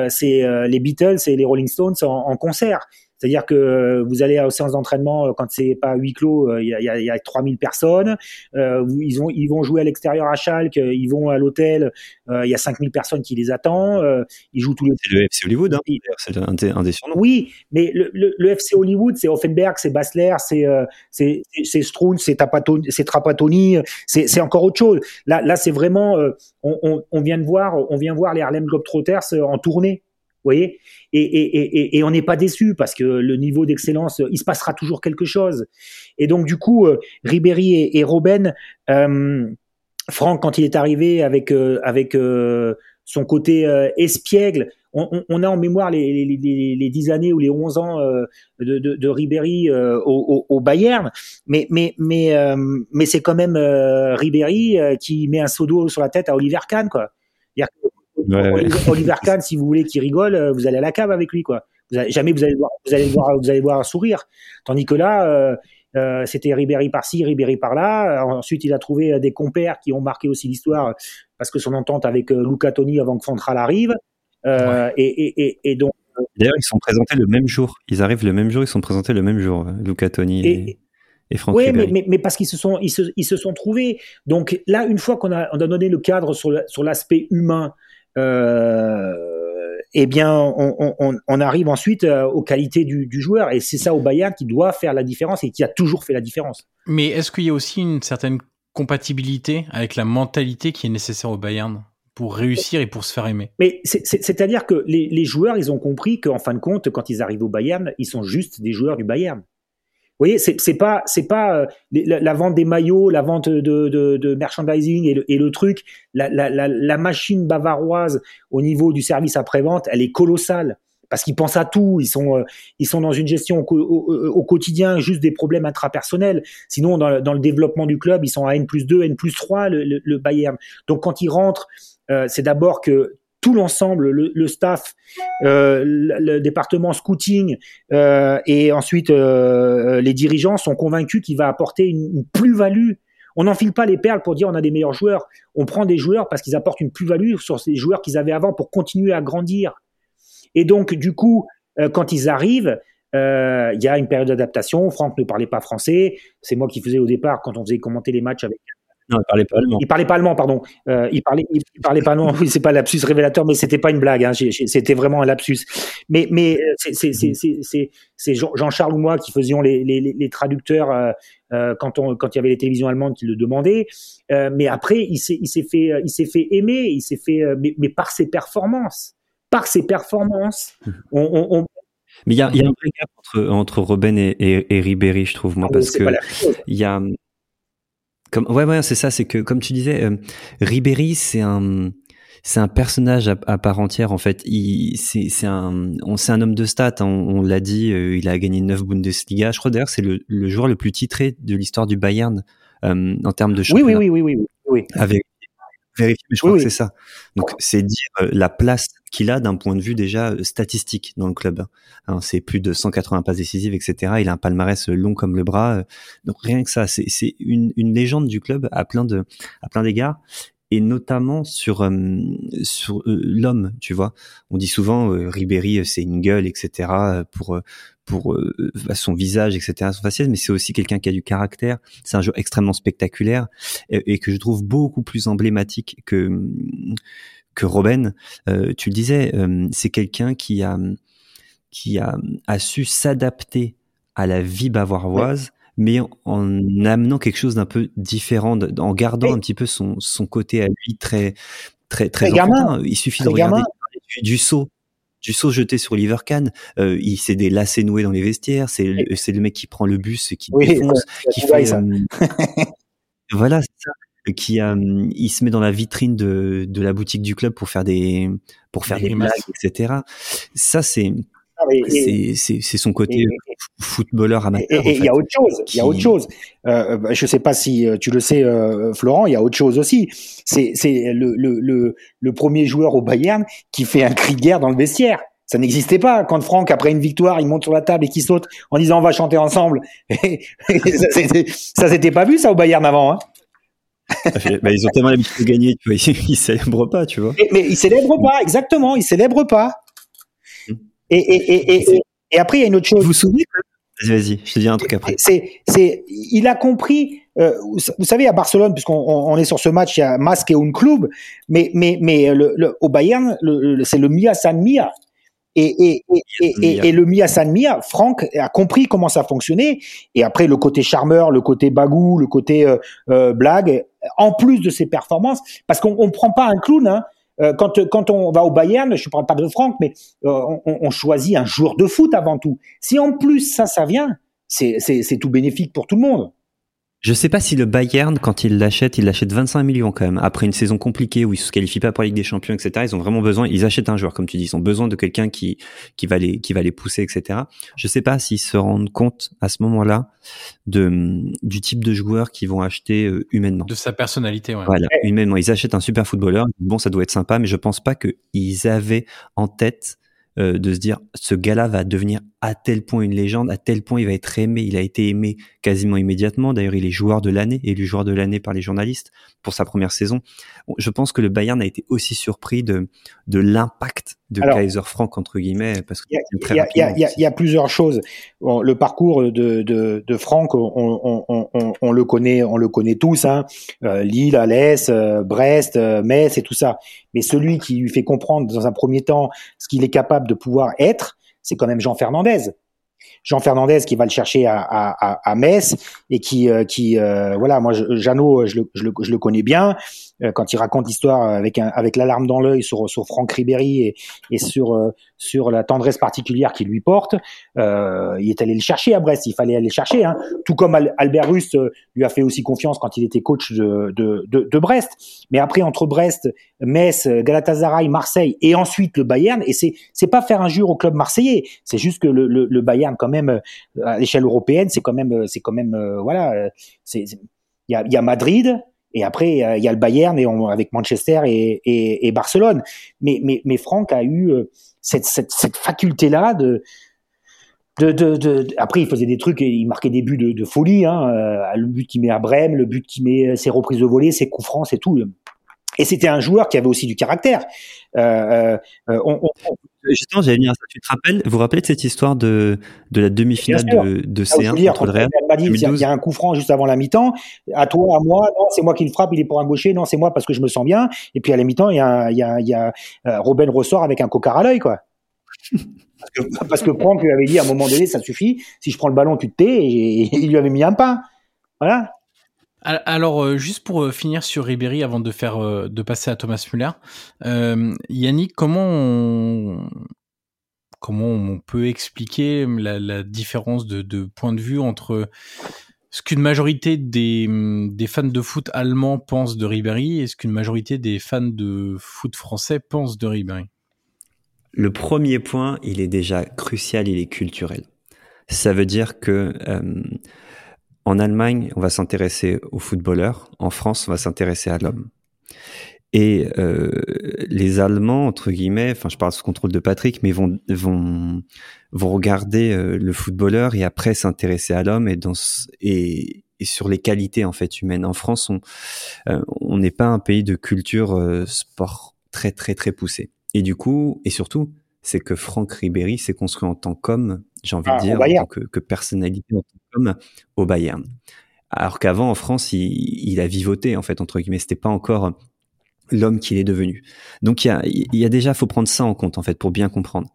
c'est les Beatles et les Rolling Stones en, en concert. C'est-à-dire que vous allez aux séances d'entraînement euh, quand c'est pas huis clos, euh, il y a, y, a, 3000 personnes. Euh, ils, ont, ils vont jouer à l'extérieur à Schalke, ils vont à l'hôtel, il y a 5000 personnes qui les attendent. ils jouent tous les. C'est le FC Hollywood, hein, c'est un, un, des surnoms. Oui, mais le, le, FC Hollywood, c'est Offenberg, c'est Basler, c'est c'est c'est Stroun, c'est Trapattoni, c'est encore autre chose. Là, là, c'est vraiment, on, on, on, vient de voir, on vient voir les Harlem Globetrotters en tournée voyez? Et, et, et, on n'est pas déçu parce que le niveau d'excellence, il se passera toujours quelque chose. Et donc du coup, euh, Ribéry et, Robben, euh, Franck quand il est arrivé avec euh, avec son côté espiègle, on, a en mémoire les, les, les, les, 10 années ou les 11 ans de, de, Ribéry au, au, au, Bayern, mais mais mais mais c'est quand même Ribéry qui met un seau d'eau sur la tête à Oliver Kahn quoi. Oliver Kahn, si vous voulez qu'il rigole, euh, vous allez à la cave avec lui, quoi. Vous jamais vous allez voir, vous allez voir, vous allez voir un sourire. Tandis que là, euh, euh, c'était Ribéry par-ci, Ribéry par-là. Ensuite, il a trouvé des compères qui ont marqué aussi l'histoire parce que son entente avec Luca Toni avant que Fantral arrive. et, et, et, donc. D'ailleurs, ils sont présentés le même jour. Ils arrivent le même jour, ils sont présentés le même jour, Luca Toni et, et Franck Oui, mais, mais, mais, parce qu'ils se sont ils se, ils se sont trouvés. Donc là, une fois qu'on a, on a donné le cadre sur l'aspect humain, eh bien, on, on, on, arrive ensuite euh, aux qualités du, du joueur. Et c'est ça au Bayern qui doit faire la différence et qui a toujours fait la différence. Mais est-ce qu'il y a aussi une certaine compatibilité avec la mentalité qui est nécessaire au Bayern pour réussir et pour se faire aimer? Mais c'est-à-dire que les, les, joueurs, ils ont compris qu'en fin de compte, quand ils arrivent au Bayern, ils sont juste des joueurs du Bayern voyez, c'est, c'est pas, c'est pas euh, la, vente des maillots, la vente de, de, de merchandising et le, et le truc. La, la, la, machine bavaroise au niveau du service après-vente, elle est colossale parce qu'ils pensent à tout. Ils sont, euh, ils sont dans une gestion au, au, quotidien, juste des problèmes intrapersonnels. Sinon, dans, dans, le développement du club, ils sont à N plus 2, N plus 3, le, le, Bayern. Donc, quand ils rentrent, euh, c'est d'abord que tout l'ensemble, le, staff, euh, le, département scouting euh, et ensuite euh, les dirigeants sont convaincus qu'il va apporter une, plus-value. On n'enfile pas les perles pour dire on a des meilleurs joueurs. On prend des joueurs parce qu'ils apportent une plus-value sur ces joueurs qu'ils avaient avant pour continuer à grandir. Et donc du coup, quand ils arrivent, il y a une période d'adaptation. Franck ne parlait pas français. C'est moi qui faisais au départ quand on faisait commenter les matchs avec non, il parlait pas allemand. Il parlait pas allemand, pardon. Euh, il parlait, il, parlait pas allemand. Oui, c'est pas lapsus révélateur, mais c'était pas une blague. Hein. C'était vraiment un lapsus. Mais, mais euh, c'est Jean-Charles ou moi qui faisions les, les, les traducteurs euh, quand on, quand il y avait les télévisions allemandes qui le demandaient. Euh, mais après, il s'est, fait, il s'est fait aimer. Il s'est fait, mais, mais, par ses performances, par ses performances. On, on, on mais il y a, y a, un vrai gap entre, entre Robben et, et, et Ribéry, je trouve, moi, ah, parce que il y a, comme, ouais, ouais, c'est ça. C'est que, comme tu disais, euh, Ribéry, c'est un, c'est un personnage à, part entière en fait. Il, c'est, c'est un, on, c'est un homme de stats. Hein, on, l'a dit. Euh, il a gagné 9 Bundesliga. Je crois d'ailleurs c'est le, le joueur le plus titré de l'histoire du Bayern euh, en termes de championnat. Oui, oui, oui, oui, oui. oui. Avec vérifier, mais je crois que c'est ça. Donc c'est dire euh, la place qu'il a d'un point de vue déjà euh, statistique dans le club. Hein, c'est plus de 180 passes décisives, etc. Il a un palmarès euh, long comme le bras. Donc rien que ça, c'est une, une légende du club à plein de à plein d'égards et notamment sur sur l'homme, tu vois. On dit souvent Ribéry c'est une gueule, etc. pour pour euh, son visage, etc., son faciès, mais c'est aussi quelqu'un qui a du caractère. C'est un jeu extrêmement spectaculaire et, que je trouve beaucoup plus emblématique que que Robin. Euh, tu le disais, euh, c'est quelqu'un qui a qui a, a su s'adapter à la vie bavaroise. Mais en amenant quelque chose d'un peu différent, en gardant un petit peu son, son côté à lui très très très, gamin. Il suffit de regarder du, du saut du saut jeté sur Oliver Kahn, euh, il c'est des lacets noués dans les vestiaires, c'est le, c'est le mec qui prend le bus, qui défonce, qui fait euh, voilà, ça. Qui euh, il se met dans la vitrine de, de la boutique du club pour faire des pour faire des blagues etc ça c'est c'est son côté footballeur amateur. Et il y a autre chose. Il y a autre chose. Euh, bah, je sais pas si euh, tu le sais, euh, Florent. Il y a autre chose aussi. C'est le, le, le, le premier joueur au Bayern qui fait un cri de guerre dans le vestiaire. Ça n'existait pas quand Franck, après une victoire, il monte sur la table et qu'il saute en disant on va chanter ensemble. ça s'était pas vu ça au Bayern avant. Hein bah, ils ont tellement l'habitude de gagner, tu vois, ils, célèbrent pas, tu vois. Mais, mais ils célèbrent pas, exactement, ils célèbrent pas. Et, et, et, et, après, il y a une autre chose. Vous vous souvenez Vas-y, vas-y, je te dis un truc après. C'est, c'est, il a compris. Euh, vous savez, à Barcelone, puisqu'on on est sur ce match, il y a Masque et un club, mais mais mais le, le, au Bayern, le, c'est le Mia San Mia. Et, et, et, et, et, le Mia San Mia, Franck a compris comment ça fonctionnait. Et après, le côté charmeur, le côté bagou, le côté euh, euh, blague, en plus de ses performances, parce qu'on ne prend pas un clown. Hein, quand, quand on va au Bayern, je ne parle pas de Franck, mais on, on, choisit un joueur de foot avant tout. Si en plus ça, ça vient, c'est tout bénéfique pour tout le monde. Je sais pas si le Bayern, quand il l'achète, il l'achète 25 millions quand même. Après une saison compliquée où ils se qualifient pas pour la Ligue des Champions, etc. Ils ont vraiment besoin, ils achètent un joueur, comme tu dis. Ils ont besoin de quelqu'un qui, qui va les, qui va les pousser, etc. Je sais pas s'ils se rendent compte à ce moment-là de, du type de joueur qu'ils vont acheter euh, humainement. De sa personnalité, ouais. Voilà, humainement. Ils achètent un super footballeur. Bon, ça doit être sympa, mais je pense pas qu'ils avaient en tête euh, de se dire ce gars-là va devenir à tel point une légende, à tel point il va être aimé. Il a été aimé quasiment immédiatement. D'ailleurs, il est joueur de l'année, élu joueur de l'année par les journalistes pour sa première saison. Je pense que le Bayern a été aussi surpris de, de l'impact de Kaiser Frank entre guillemets parce il y, y, y, y, a plusieurs choses. le parcours de, de, de Franck, on, on, on, on, le connaît, on le connaît tous. Hein. Euh, Lille, Alès, euh, Brest, euh, Metz et tout ça. Mais celui qui lui fait comprendre dans un premier temps ce qu'il est capable de pouvoir être, c'est quand même Jean Fernandez. Jean Fernandez qui va le chercher à, à, à Metz et qui, euh, qui euh, voilà, moi, Jeannot, je le, je, le, je le connais bien. Euh, quand il raconte l'histoire avec un, avec l'alarme dans l'œil sur, sur Franck Ribéry et, et sur, euh, sur la tendresse particulière qu'il lui porte, euh, il est allé le chercher à Brest. Il fallait aller le chercher, hein. tout comme Albert Rust lui a fait aussi confiance quand il était coach de, de, de, Brest. Mais après, entre Brest, Metz, Galatasaray, Marseille et ensuite le Bayern, et c'est c'est pas faire un jure au club marseillais, c'est juste que le, le, Bayern même à l'échelle européenne, c'est quand même c'est quand même voilà, c'est il y a, y a Madrid, et après, il y a le Bayern et avec Manchester et, et, Barcelone. Mais, mais, mais Franck a eu euh, cette, cette, faculté-là de, de, de, après, il faisait des trucs, et il marquait des buts de, folie. Hein, euh, le but qu'il met à Brême, le but qu'il met, ses reprises de volée, ses coups francs, c'est tout. Et c'était un joueur qui avait aussi du caractère. Euh, euh, on, on, Justement, j'allais dire ça. Tu te rappelles, vous vous rappelez de cette histoire de, de la demi-finale de, de C1 ah, dire, contre le Real Il y a un coup franc juste avant la mi-temps. À toi, à moi, non, c'est moi qui le frappe, il est pour un gaucher, non, c'est moi parce que je me sens bien. Et puis à la mi-temps, il y a, il y a, il y a euh, Robin ressort avec un cocard à l'œil, quoi. parce que, parce que Franck lui avait dit à un moment donné, ça suffit, si je prends le ballon, tu te tais, et, et il lui avait mis un pain. Voilà. Alors, euh, juste pour euh, finir sur Ribéry, avant de faire, euh, de passer à Thomas Müller, Yannick, comment on, comment on peut expliquer la, différence de, de, point de vue entre ce qu'une majorité des, des, fans de foot allemands pensent de Ribéry et ce qu'une majorité des fans de foot français pensent de Ribéry? Le premier point, il est déjà crucial, il est culturel. Ça veut dire que en Allemagne, on va s'intéresser aux footballeurs. En France, on va s'intéresser à l'homme. Et euh, les Allemands, entre guillemets, enfin, je parle sous contrôle de Patrick, mais vont vont vont regarder euh, le footballeur et après s'intéresser à l'homme et dans et, et sur les qualités en fait humaines. En France, on euh, on n'est pas un pays de culture euh, sport très très très poussé. Et du coup, et surtout, c'est que Franck Ribéry s'est construit en tant qu'homme, j'ai envie de ah, dire, en tant que, que personnalité, en tant au Bayern. Alors qu'avant, en France, il, il, a vivoté, en fait, entre guillemets. C'était pas encore l'homme qu'il est devenu. Donc, il y a, il y a déjà, faut prendre ça en compte, en fait, pour bien comprendre.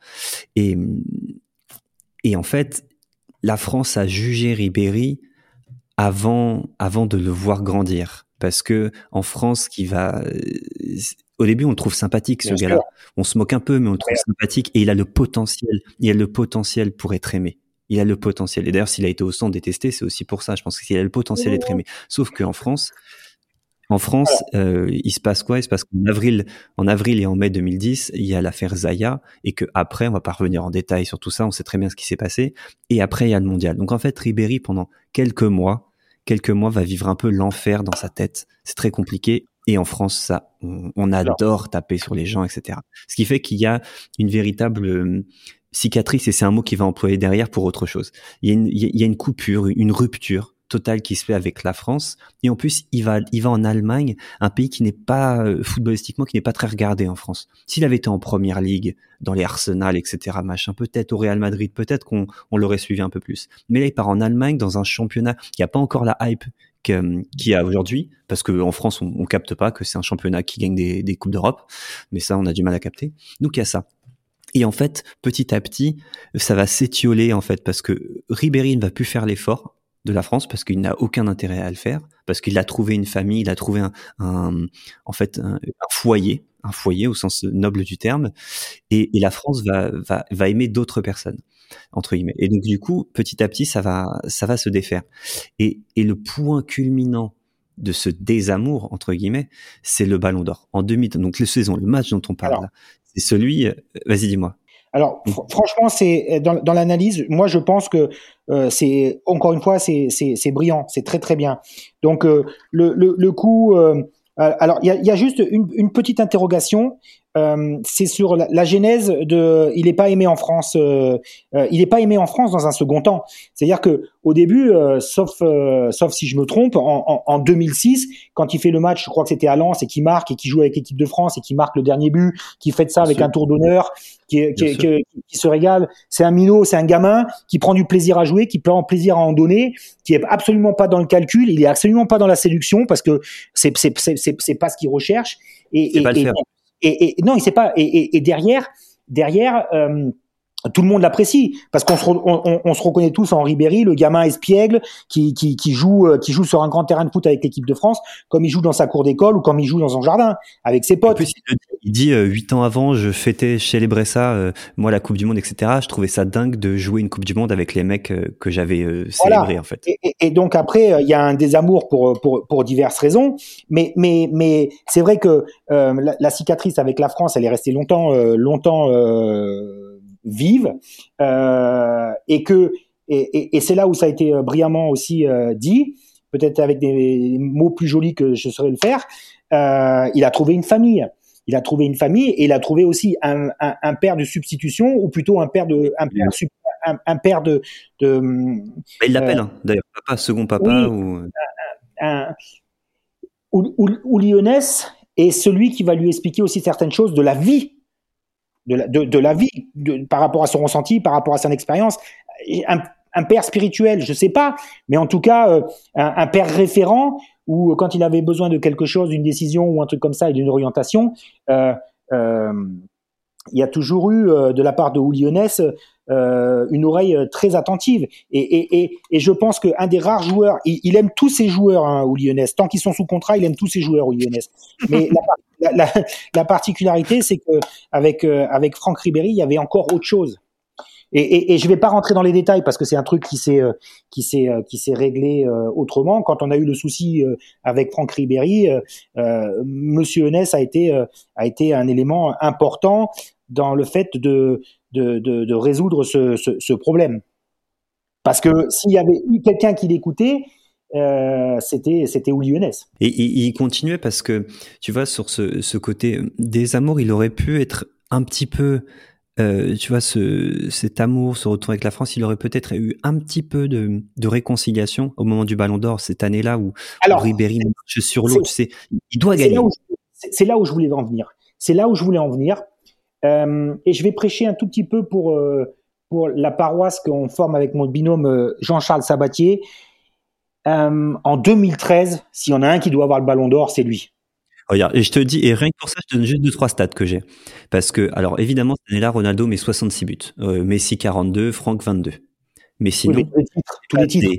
Et, et en fait, la France a jugé Ribéry avant, avant de le voir grandir. Parce que en France, qui va, au début, on le trouve sympathique, ce gars-là. On se moque un peu, mais on le trouve sympathique et il a le potentiel. Il a le potentiel pour être aimé. Il a le potentiel. Et d'ailleurs, s'il a été au centre détesté, c'est aussi pour ça. Je pense qu'il a le potentiel d'être aimé. Sauf qu'en France, En France, euh, il se passe quoi? Il se passe qu'en avril, en avril et en mai 2010, il y a l'affaire Zaya et que après, on va pas revenir en détail sur tout ça. On sait très bien ce qui s'est passé. Et après, il y a le mondial. Donc en fait, Ribéry pendant quelques mois, quelques mois, va vivre un peu l'enfer dans sa tête. C'est très compliqué. Et en France, ça, on, adore taper sur les gens, etc. Ce qui fait qu'il y a une véritable euh, cicatrice, et c'est un mot qui va employer derrière pour autre chose. Il y a une, il y a une coupure, une rupture total qui se fait avec la France. Et en plus, il va, il va en Allemagne, un pays qui n'est pas euh, footballistiquement, qui n'est pas très regardé en France. S'il avait été en première ligue, dans les Arsenal, etc., machin, peut-être au Real Madrid, peut-être qu'on on l'aurait suivi un peu plus. Mais là, il part en Allemagne dans un championnat qui a pas encore la hype qu'il y a aujourd'hui, parce qu'en France, on, on capte pas que c'est un championnat qui gagne des, des coupes d'Europe, mais ça, on a du mal à capter. Donc il y a ça. Et en fait, petit à petit, ça va s'étioler en fait, parce que Ribéry ne va plus faire l'effort de la France parce qu'il n'a aucun intérêt à le faire, parce qu'il a trouvé une famille, il a trouvé un, en fait un, foyer, un foyer au sens noble du terme, et, la France va, va, va aimer d'autres personnes entre guillemets. Et donc du coup, petit à petit, ça va, ça va se défaire. Et, et le point culminant de ce désamour entre guillemets, c'est le Ballon d'Or en 2000. Donc le saison, le match dont on parle, c'est celui. Euh, vas-y, dis-moi. Alors franchement, c'est dans, dans l'analyse, moi je pense que euh, c'est encore une fois c'est c'est brillant, c'est très très bien. Donc euh, le, le, coup, euh, alors il y a, juste une petite interrogation. Euh, c'est sur la, la, genèse de. Il n'est pas aimé en France. Euh, euh, il n'est pas aimé en France dans un second temps. C'est-à-dire que au début, sauf sauf si je me trompe, en, en, en, 2006, quand il fait le match, je crois que c'était à Lens et qui marque et qui joue avec l'équipe de France et qui marque le dernier but, qui fait ça avec un tour d'honneur, qui, qui, qui, qui, se régale. C'est un minot, c'est un gamin qui prend du plaisir à jouer, qui prend plaisir à en donner, qui est absolument pas dans le calcul, il est absolument pas dans la séduction parce que c'est c'est c'est pas ce qu'il recherche. Et, et, et, et, et non, il sait pas. Et, et derrière, derrière. Euh, tout le monde l'apprécie parce qu'on se, on, on, se reconnaît tous en Ribéry, le gamin espiègle qui, qui, qui, joue euh, qui joue sur un grand terrain de foot avec l'équipe de France, comme il joue dans sa cour d'école ou comme il joue dans son jardin avec ses potes. il dit euh, huit ans avant, je fêtais chez les Bressa, euh, moi la Coupe du Monde, etc. Je trouvais ça dingue de jouer une Coupe du Monde avec les mecs que j'avais célébrés en fait. Et, et, donc après, il y a un désamour pour pour pour diverses raisons, mais mais mais c'est vrai que la, la, cicatrice avec la France, elle est restée longtemps longtemps vive euh, et que et, et, c'est là où ça a été euh, brillamment aussi euh, dit, peut-être avec des mots plus jolis que je saurais le faire. Euh, il a trouvé une famille. Il a trouvé une famille et il a trouvé aussi un, un, un père de substitution ou plutôt un père de un père, un, un père de. de il l'appelle hein, d'ailleurs papa, second papa ou. Un, ou, ou, ou Lyonès est celui qui va lui expliquer aussi certaines choses de la vie de la, de, de la vie, de, par rapport à son ressenti, par rapport à son expérience. Un, un, père spirituel, je sais pas, mais en tout cas euh, un, un, père référent où quand il avait besoin de quelque chose, d'une décision ou un truc comme ça et d'une orientation, euh, euh, il y a toujours eu de la part de Oulionès une oreille très attentive. Et, et, et, et je pense qu'un des rares joueurs, il, il, aime tous ses joueurs, hein, Oulionès. Tant qu'ils sont sous contrat, il aime tous ses joueurs, Oulionès. Mais la, la, la, la, particularité, c'est que avec avec Franck Ribéry, il y avait encore autre chose. Et, et, et, je vais pas rentrer dans les détails parce que c'est un truc qui s'est qui s'est qui s'est réglé autrement. Quand on a eu le souci avec Franck Ribéry, euh, Monsieur Eunès a été a été un élément important dans le fait de, de, de, de résoudre ce, ce, ce, problème. Parce que s'il y avait eu quelqu'un qui l'écoutait, euh, c'était c'était Lyonès. Et, il continuait parce que tu vois sur ce, ce côté des amours, il aurait pu être un petit peu euh, tu vois, ce, cet amour, ce retour avec la France, il aurait peut-être eu un petit peu de, de réconciliation au moment du Ballon d'Or cette année-là où, Alors, Ribéry marche sur l'eau. Tu sais, il doit gagner. C'est là, où je voulais en venir. C'est là où je voulais en venir. Euh, et je vais prêcher un tout petit peu pour euh, pour la paroisse qu'on forme avec mon binôme euh, Jean-Charles Sabatier. En 2013, s'il y en a un qui doit avoir le ballon d'or, c'est lui. Regarde, et je te dis, et rien que pour ça, je te donne juste deux, trois stats que j'ai. Parce que, alors évidemment, cette année-là, Ronaldo met 66 buts. Messi 42, Franck 22. Mais sinon, tous les titres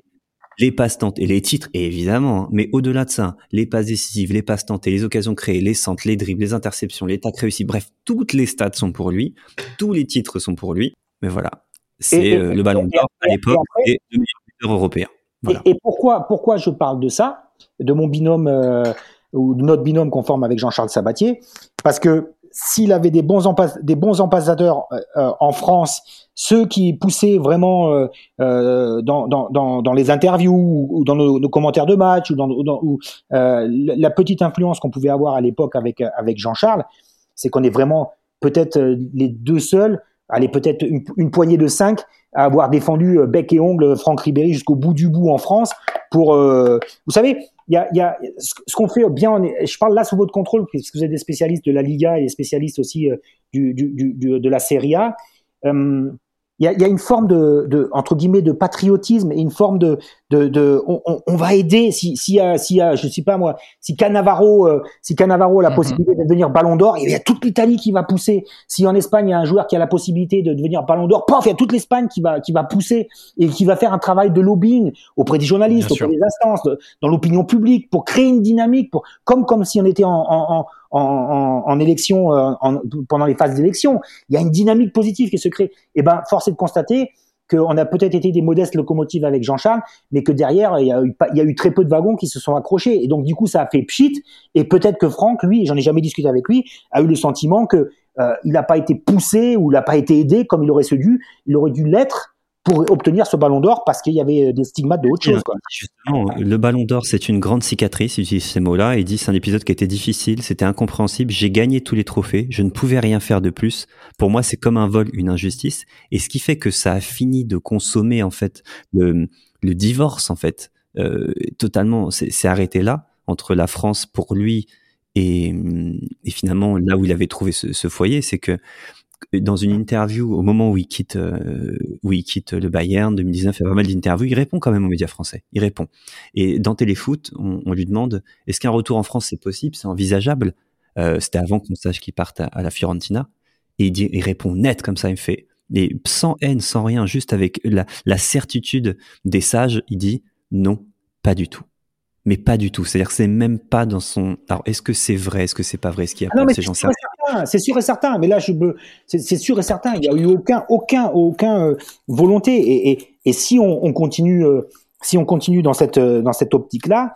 les passes tentées, les titres, évidemment, hein. mais au-delà de ça, les passes décisives, les passes tentées, les occasions créées, les centres, les dribbles, les interceptions, les tacles réussis, bref, toutes les stats sont pour lui, tous les titres sont pour lui, mais voilà, c'est euh, le ballon d'or à l'époque et le meilleur buteur européen. Et, pourquoi, pourquoi je parle de ça, de mon binôme euh, ou notre binôme qu'on forme avec Jean-Charles Sabatier, parce que s'il avait des bons, des bons ambassadeurs euh, euh, en France, ceux qui poussaient vraiment euh, euh dans, dans, dans, dans, les interviews ou dans nos, nos, commentaires de match ou dans, dans ou, la petite influence qu'on pouvait avoir à l'époque avec, avec Jean-Charles, c'est qu'on est vraiment peut-être les deux seuls, allez peut-être une, poignée de cinq à avoir défendu bec et ongle Franck Ribéry jusqu'au bout du bout en France pour, vous savez, il y a, y a, ce qu'on fait bien, je parle là sous votre contrôle, puisque vous êtes des spécialistes de la Liga et des spécialistes aussi euh, du, du, du, de la Serie A. Euh, il y a, y a, une forme de, de, entre guillemets de patriotisme et une forme de, de, de on, on, va aider si si y a, si y a, je sais pas moi si Cannavaro euh, si Cannavaro a la mhm. possibilité de devenir Ballon d'Or il y a toute l'Italie qui va pousser si en Espagne il y a un joueur qui a la possibilité de devenir Ballon d'Or paf il y a toute l'Espagne qui va qui va pousser et qui va faire un travail de lobbying auprès des journalistes auprès des instances dans l'opinion publique pour créer une dynamique pour comme comme si on était en, en, en, en, en élection euh, pendant les phases d'élection il y a une dynamique positive qui se crée et eh ben force est de constater qu'on a peut-être été des modestes locomotives avec Jean-Charles, mais que derrière, il y, a eu, il y, a eu, très peu de wagons qui se sont accrochés. Et donc, du coup, ça a fait pchit. Et peut-être que Franck, lui, j'en ai jamais discuté avec lui, a eu le sentiment que euh, il n'a pas été poussé ou il n'a pas été aidé comme il aurait dû. Il aurait dû l'être pour obtenir ce ballon d'or parce qu'il y avait des stigmates de autre chose. Quoi. Justement, le ballon d'or, c'est une grande cicatrice, il utilise ces mots-là, il dit c'est un épisode qui était difficile, c'était incompréhensible, j'ai gagné tous les trophées, je ne pouvais rien faire de plus. Pour moi, c'est comme un vol, une injustice. Et ce qui fait que ça a fini de consommer, en fait, le, le divorce, en fait, euh, totalement, c'est arrêté là, entre la France pour lui et, et, finalement là où il avait trouvé ce, ce foyer, c'est que dans une interview au moment où il quitte euh, où il quitte le Bayern 2019, il y a pas mal d'interviews, il répond quand même aux médias français. Il répond. Et dans Téléfoot, on, on lui demande est-ce qu'un retour en France c'est possible, c'est envisageable? Euh, C'était avant qu'on sache qu'il parte à, la Fiorentina. Et il, dit, il répond net comme ça, il me fait. Et sans haine, sans rien, juste avec la, la certitude des sages, il dit non, pas du tout mais pas du tout. C'est-à-dire que c'est même pas dans son. Alors, est-ce que c'est vrai? Est-ce que c'est pas vrai? Ce qui a ah non, mais c'est c'est sûr et certain. Mais là, je c'est sûr et certain. Il n'y a eu aucun, aucun, aucun euh, volonté. Et, et, et, si on, on continue, euh, si on continue dans cette euh, dans cette optique-là,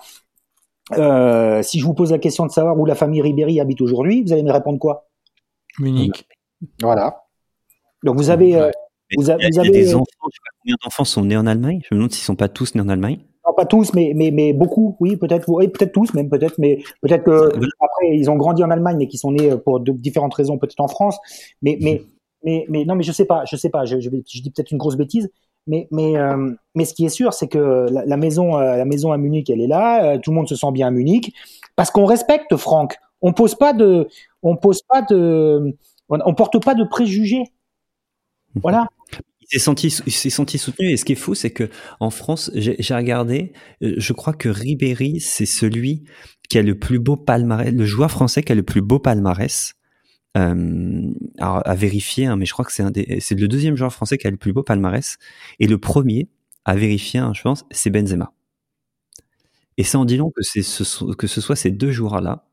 si je vous pose la question de savoir où la famille Ribéry habite aujourd'hui, vous allez me répondre quoi? Munich. Voilà. Donc vous avez. vous, avez, il y a, des enfants. Je sais pas combien d'enfants sont nés en Allemagne. Je me demande s'ils sont pas tous nés en Allemagne pas tous, mais, mais, mais beaucoup, oui, peut-être, oui, peut-être tous, même peut-être, mais peut-être que après ils ont grandi en Allemagne, mais qui sont nés pour de différentes raisons, peut-être en France, mais, mais, mais, mais, non, mais je sais pas, je sais pas, je, je, dis peut-être une grosse bêtise, mais, mais, euh, mais ce qui est sûr, c'est que la, maison, euh, la maison à Munich, elle est là, euh, tout le monde se sent bien à Munich, parce qu'on respecte Franck. On pose pas de, on pose pas de, on porte pas de préjugés. Voilà s'est senti, s'est senti soutenu. Et ce qui est fou, c'est que en France, j'ai regardé, euh, je crois que Ribéry, c'est celui qui a le plus beau palmarès, le joueur français qui a le plus beau palmarès. Euh, à vérifier, hein, mais je crois que c'est le deuxième joueur français qui a le plus beau palmarès. Et le premier à vérifier, hein, je pense, c'est Benzema. Et ça en dit que ce, que ce soit ces deux joueurs-là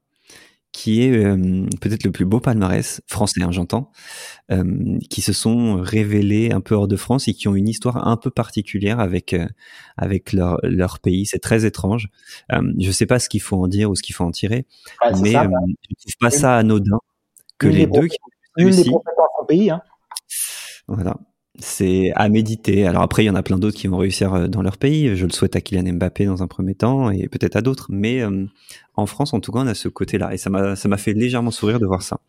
qui est euh, peut-être le plus beau palmarès français, hein, j'entends, euh, qui se sont révélés un peu hors de France et qui ont une histoire un peu particulière avec euh, avec leur, leur pays. C'est très étrange. je ne sais pas ce qu'il faut en dire ou ce qu'il faut en tirer, mais je ne trouve pas ça anodin que les deux qui ont réussi. pays, hein. Voilà c'est à méditer. Alors après, il y en a plein d'autres qui vont réussir euh, dans leur pays. Je le souhaite à Kylian Mbappé dans un premier temps et peut-être à d'autres. Mais euh, en France, en tout cas, on a ce côté-là. Et ça m'a, ça m'a fait légèrement sourire de voir ça.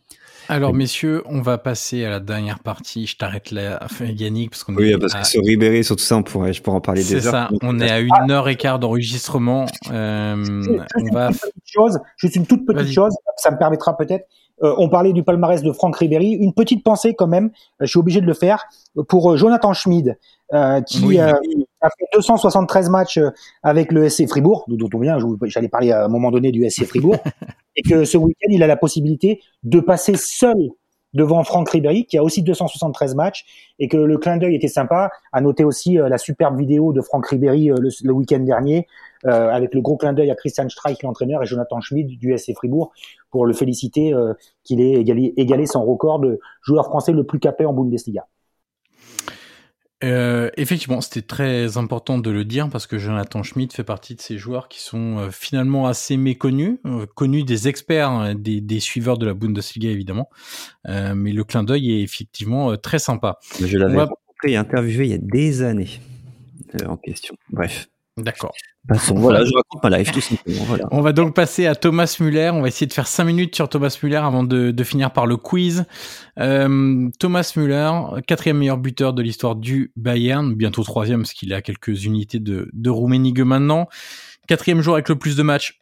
Alors, messieurs, on va passer à la dernière partie. Je t'arrête là, Yannick, parce qu'on oui, parce que sur Ribéry, sur tout ça, on pourrait, je pourrais en parler des heures. C'est ça. On est à une heure et quart d'enregistrement. Euh, on va. Chose, juste une toute petite chose. Ça me permettra peut-être. Euh, on parlait du palmarès de Franck Ribéry. Une petite pensée quand même, euh, je suis obligé de le faire, pour euh, Jonathan Schmid, qui a fait 273 matchs avec le SC Fribourg, d'où on vient, j'allais parler à un moment donné du SC Fribourg, et que ce week-end, il a la possibilité de passer seul devant Franck Ribéry, qui a aussi 273 matchs, et que le clin d'œil était sympa. À noter aussi la superbe vidéo de Franck Ribéry le week-end dernier, euh, avec le gros clin d'œil à Christian Streich, l'entraîneur, et Jonathan Schmid du SC Fribourg, pour le féliciter euh, qu'il ait égalé, égalé son record de joueur français le plus capé en Bundesliga. Euh, effectivement, c'était très important de le dire parce que Jonathan Schmidt fait partie de ces joueurs qui sont euh, finalement assez méconnus, euh, connus des experts, hein, des, des, suiveurs de la Bundesliga évidemment. Euh, mais le clin d'œil est effectivement très sympa. Je l'avais va... rencontré et interviewé il y a des années en question. Bref. D'accord. voilà, je raconte ma life tout simplement. Voilà. On va donc passer à Thomas Muller. On va essayer de faire 5 minutes sur Thomas Muller avant de, de finir par le quiz. Euh, Thomas Muller, quatrième meilleur buteur de l'histoire du Bayern, bientôt troisième parce qu'il a quelques unités de, de Rummenigge maintenant. Quatrième joueur avec le plus de matchs.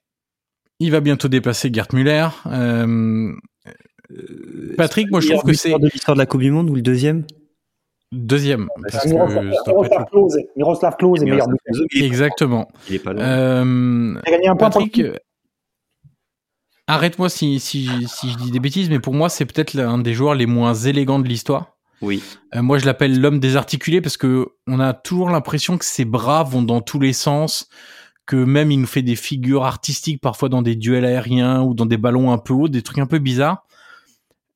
Il va bientôt dépasser Gerd Müller. Euh, Patrick, moi je trouve que c'est de l'histoire de la Coupe du Monde ou le deuxième? Deuxième. Parce Miroslav, que Miroslav Klose, Miroslav Klose est meilleur buteur. Exactement. Il est pas loin. Euh, Il a gagné un point Patrick, arrête-moi si, si, si je dis des bêtises, mais pour moi, c'est peut-être l'un des joueurs les moins élégants de l'histoire. Oui. Euh, moi, je l'appelle l'homme désarticulé parce que on a toujours l'impression que ses bras vont dans tous les sens, que même il nous fait des figures artistiques parfois dans des duels aériens ou dans des ballons un peu hauts, des trucs un peu bizarres.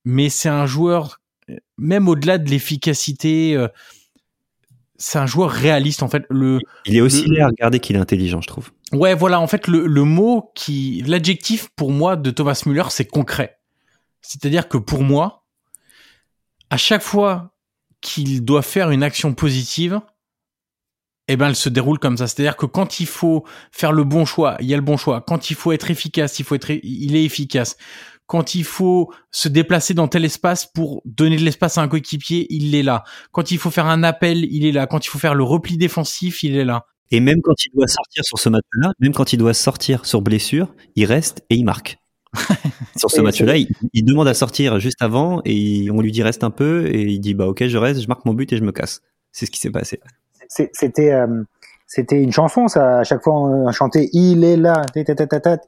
Mais c'est un joueur même au-delà de l'efficacité, euh, c'est un joueur réaliste en fait. Le, il est aussi laid à regarder qu'il est intelligent, je trouve. Ouais, voilà. En fait, le, le mot qui, l'adjectif pour moi de Thomas Müller, c'est concret. C'est-à-dire que pour moi, à chaque fois qu'il doit faire une action positive, eh ben, elle se déroule comme ça. C'est-à-dire que quand il faut faire le bon choix, il y a le bon choix. Quand il faut être efficace, il faut être, il est efficace quand il faut se déplacer dans tel espace pour donner de l'espace à un coéquipier, il est là. Quand il faut faire un appel, il est là. Quand il faut faire le repli défensif, il est là. Et même quand il doit sortir sur ce match-là, même quand il doit sortir sur blessure, il reste et il marque. sur ce match-là, il, il, demande à sortir juste avant et on lui dit reste un peu et il dit bah ok je reste, je marque mon but et je me casse. C'est ce qui s'est passé. C'était euh, c'était une chanson, ça. À chaque fois, on chantait "Il est là,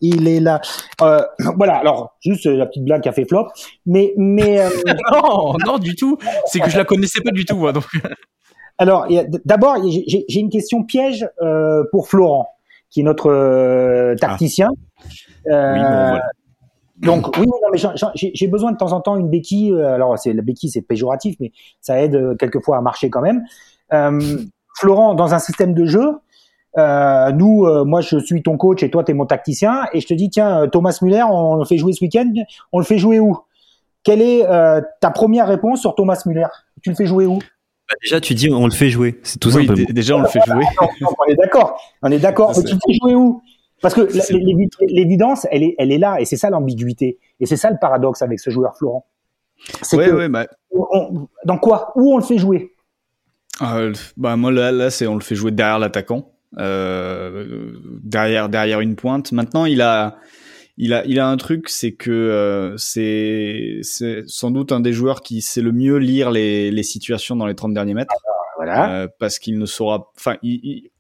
il est là". Euh, voilà. Alors, juste la petite blague qui a fait flop, mais mais euh... non, non du tout. C'est que je la connaissais pas du tout, moi. Donc. Alors, d'abord, j'ai une question piège euh, pour Florent, qui est notre euh, tacticien. Ah. oui, bon, voilà. Donc oui, non, mais j'ai besoin de temps en temps une béquille. euh, Alors c'est la béquille, c'est péjoratif, mais ça aide euh, quelquefois à marcher quand même. Euh, Florent, dans un système de jeu, euh, nous, euh, moi, je suis ton coach et toi, tu es mon tacticien, et je te dis, tiens, euh, Thomas Muller, on le fait jouer ce week-end, on le fait jouer où? Quelle est euh, ta première réponse sur Thomas Muller? Tu le fais jouer où? Bah déjà, tu dis, on le fait jouer. C'est tout oui, simplement. Déjà, on le fait jouer. non, non, on est d'accord, on est d'accord. Mais tu le fais jouer où? Parce que l'évidence, elle est, elle est là, et c'est ça l'ambiguïté, et c'est ça le paradoxe avec ce joueur Florent. C'est ouais, que, ouais, bah... on, dans quoi? Où on le fait jouer? Euh, bah moi là, là c'est on le fait jouer derrière l'attaquant, euh, derrière derrière une pointe. Maintenant il a il a il a un truc, c'est que euh, c'est c'est sans doute un des joueurs qui sait le mieux lire les les situations dans les 30 derniers mètres. Voilà. Euh, parce qu'il ne saura, enfin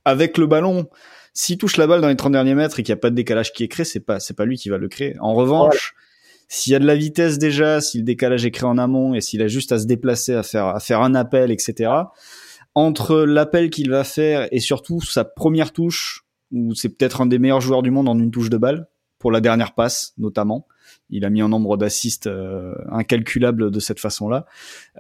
avec le ballon. S'il touche la balle dans les 30 derniers mètres et qu'il n'y a pas de décalage qui est créé, c'est pas c'est pas lui qui va le créer. En revanche, s'il y a de la vitesse déjà, si le décalage est créé en amont et s'il a juste à se déplacer, à faire à faire un appel, etc entre l'appel qu'il va faire et surtout sa première touche, où c'est peut-être un des meilleurs joueurs du monde en une touche de balle, pour la dernière passe notamment. Il a mis un nombre d'assists euh, incalculable de cette façon-là.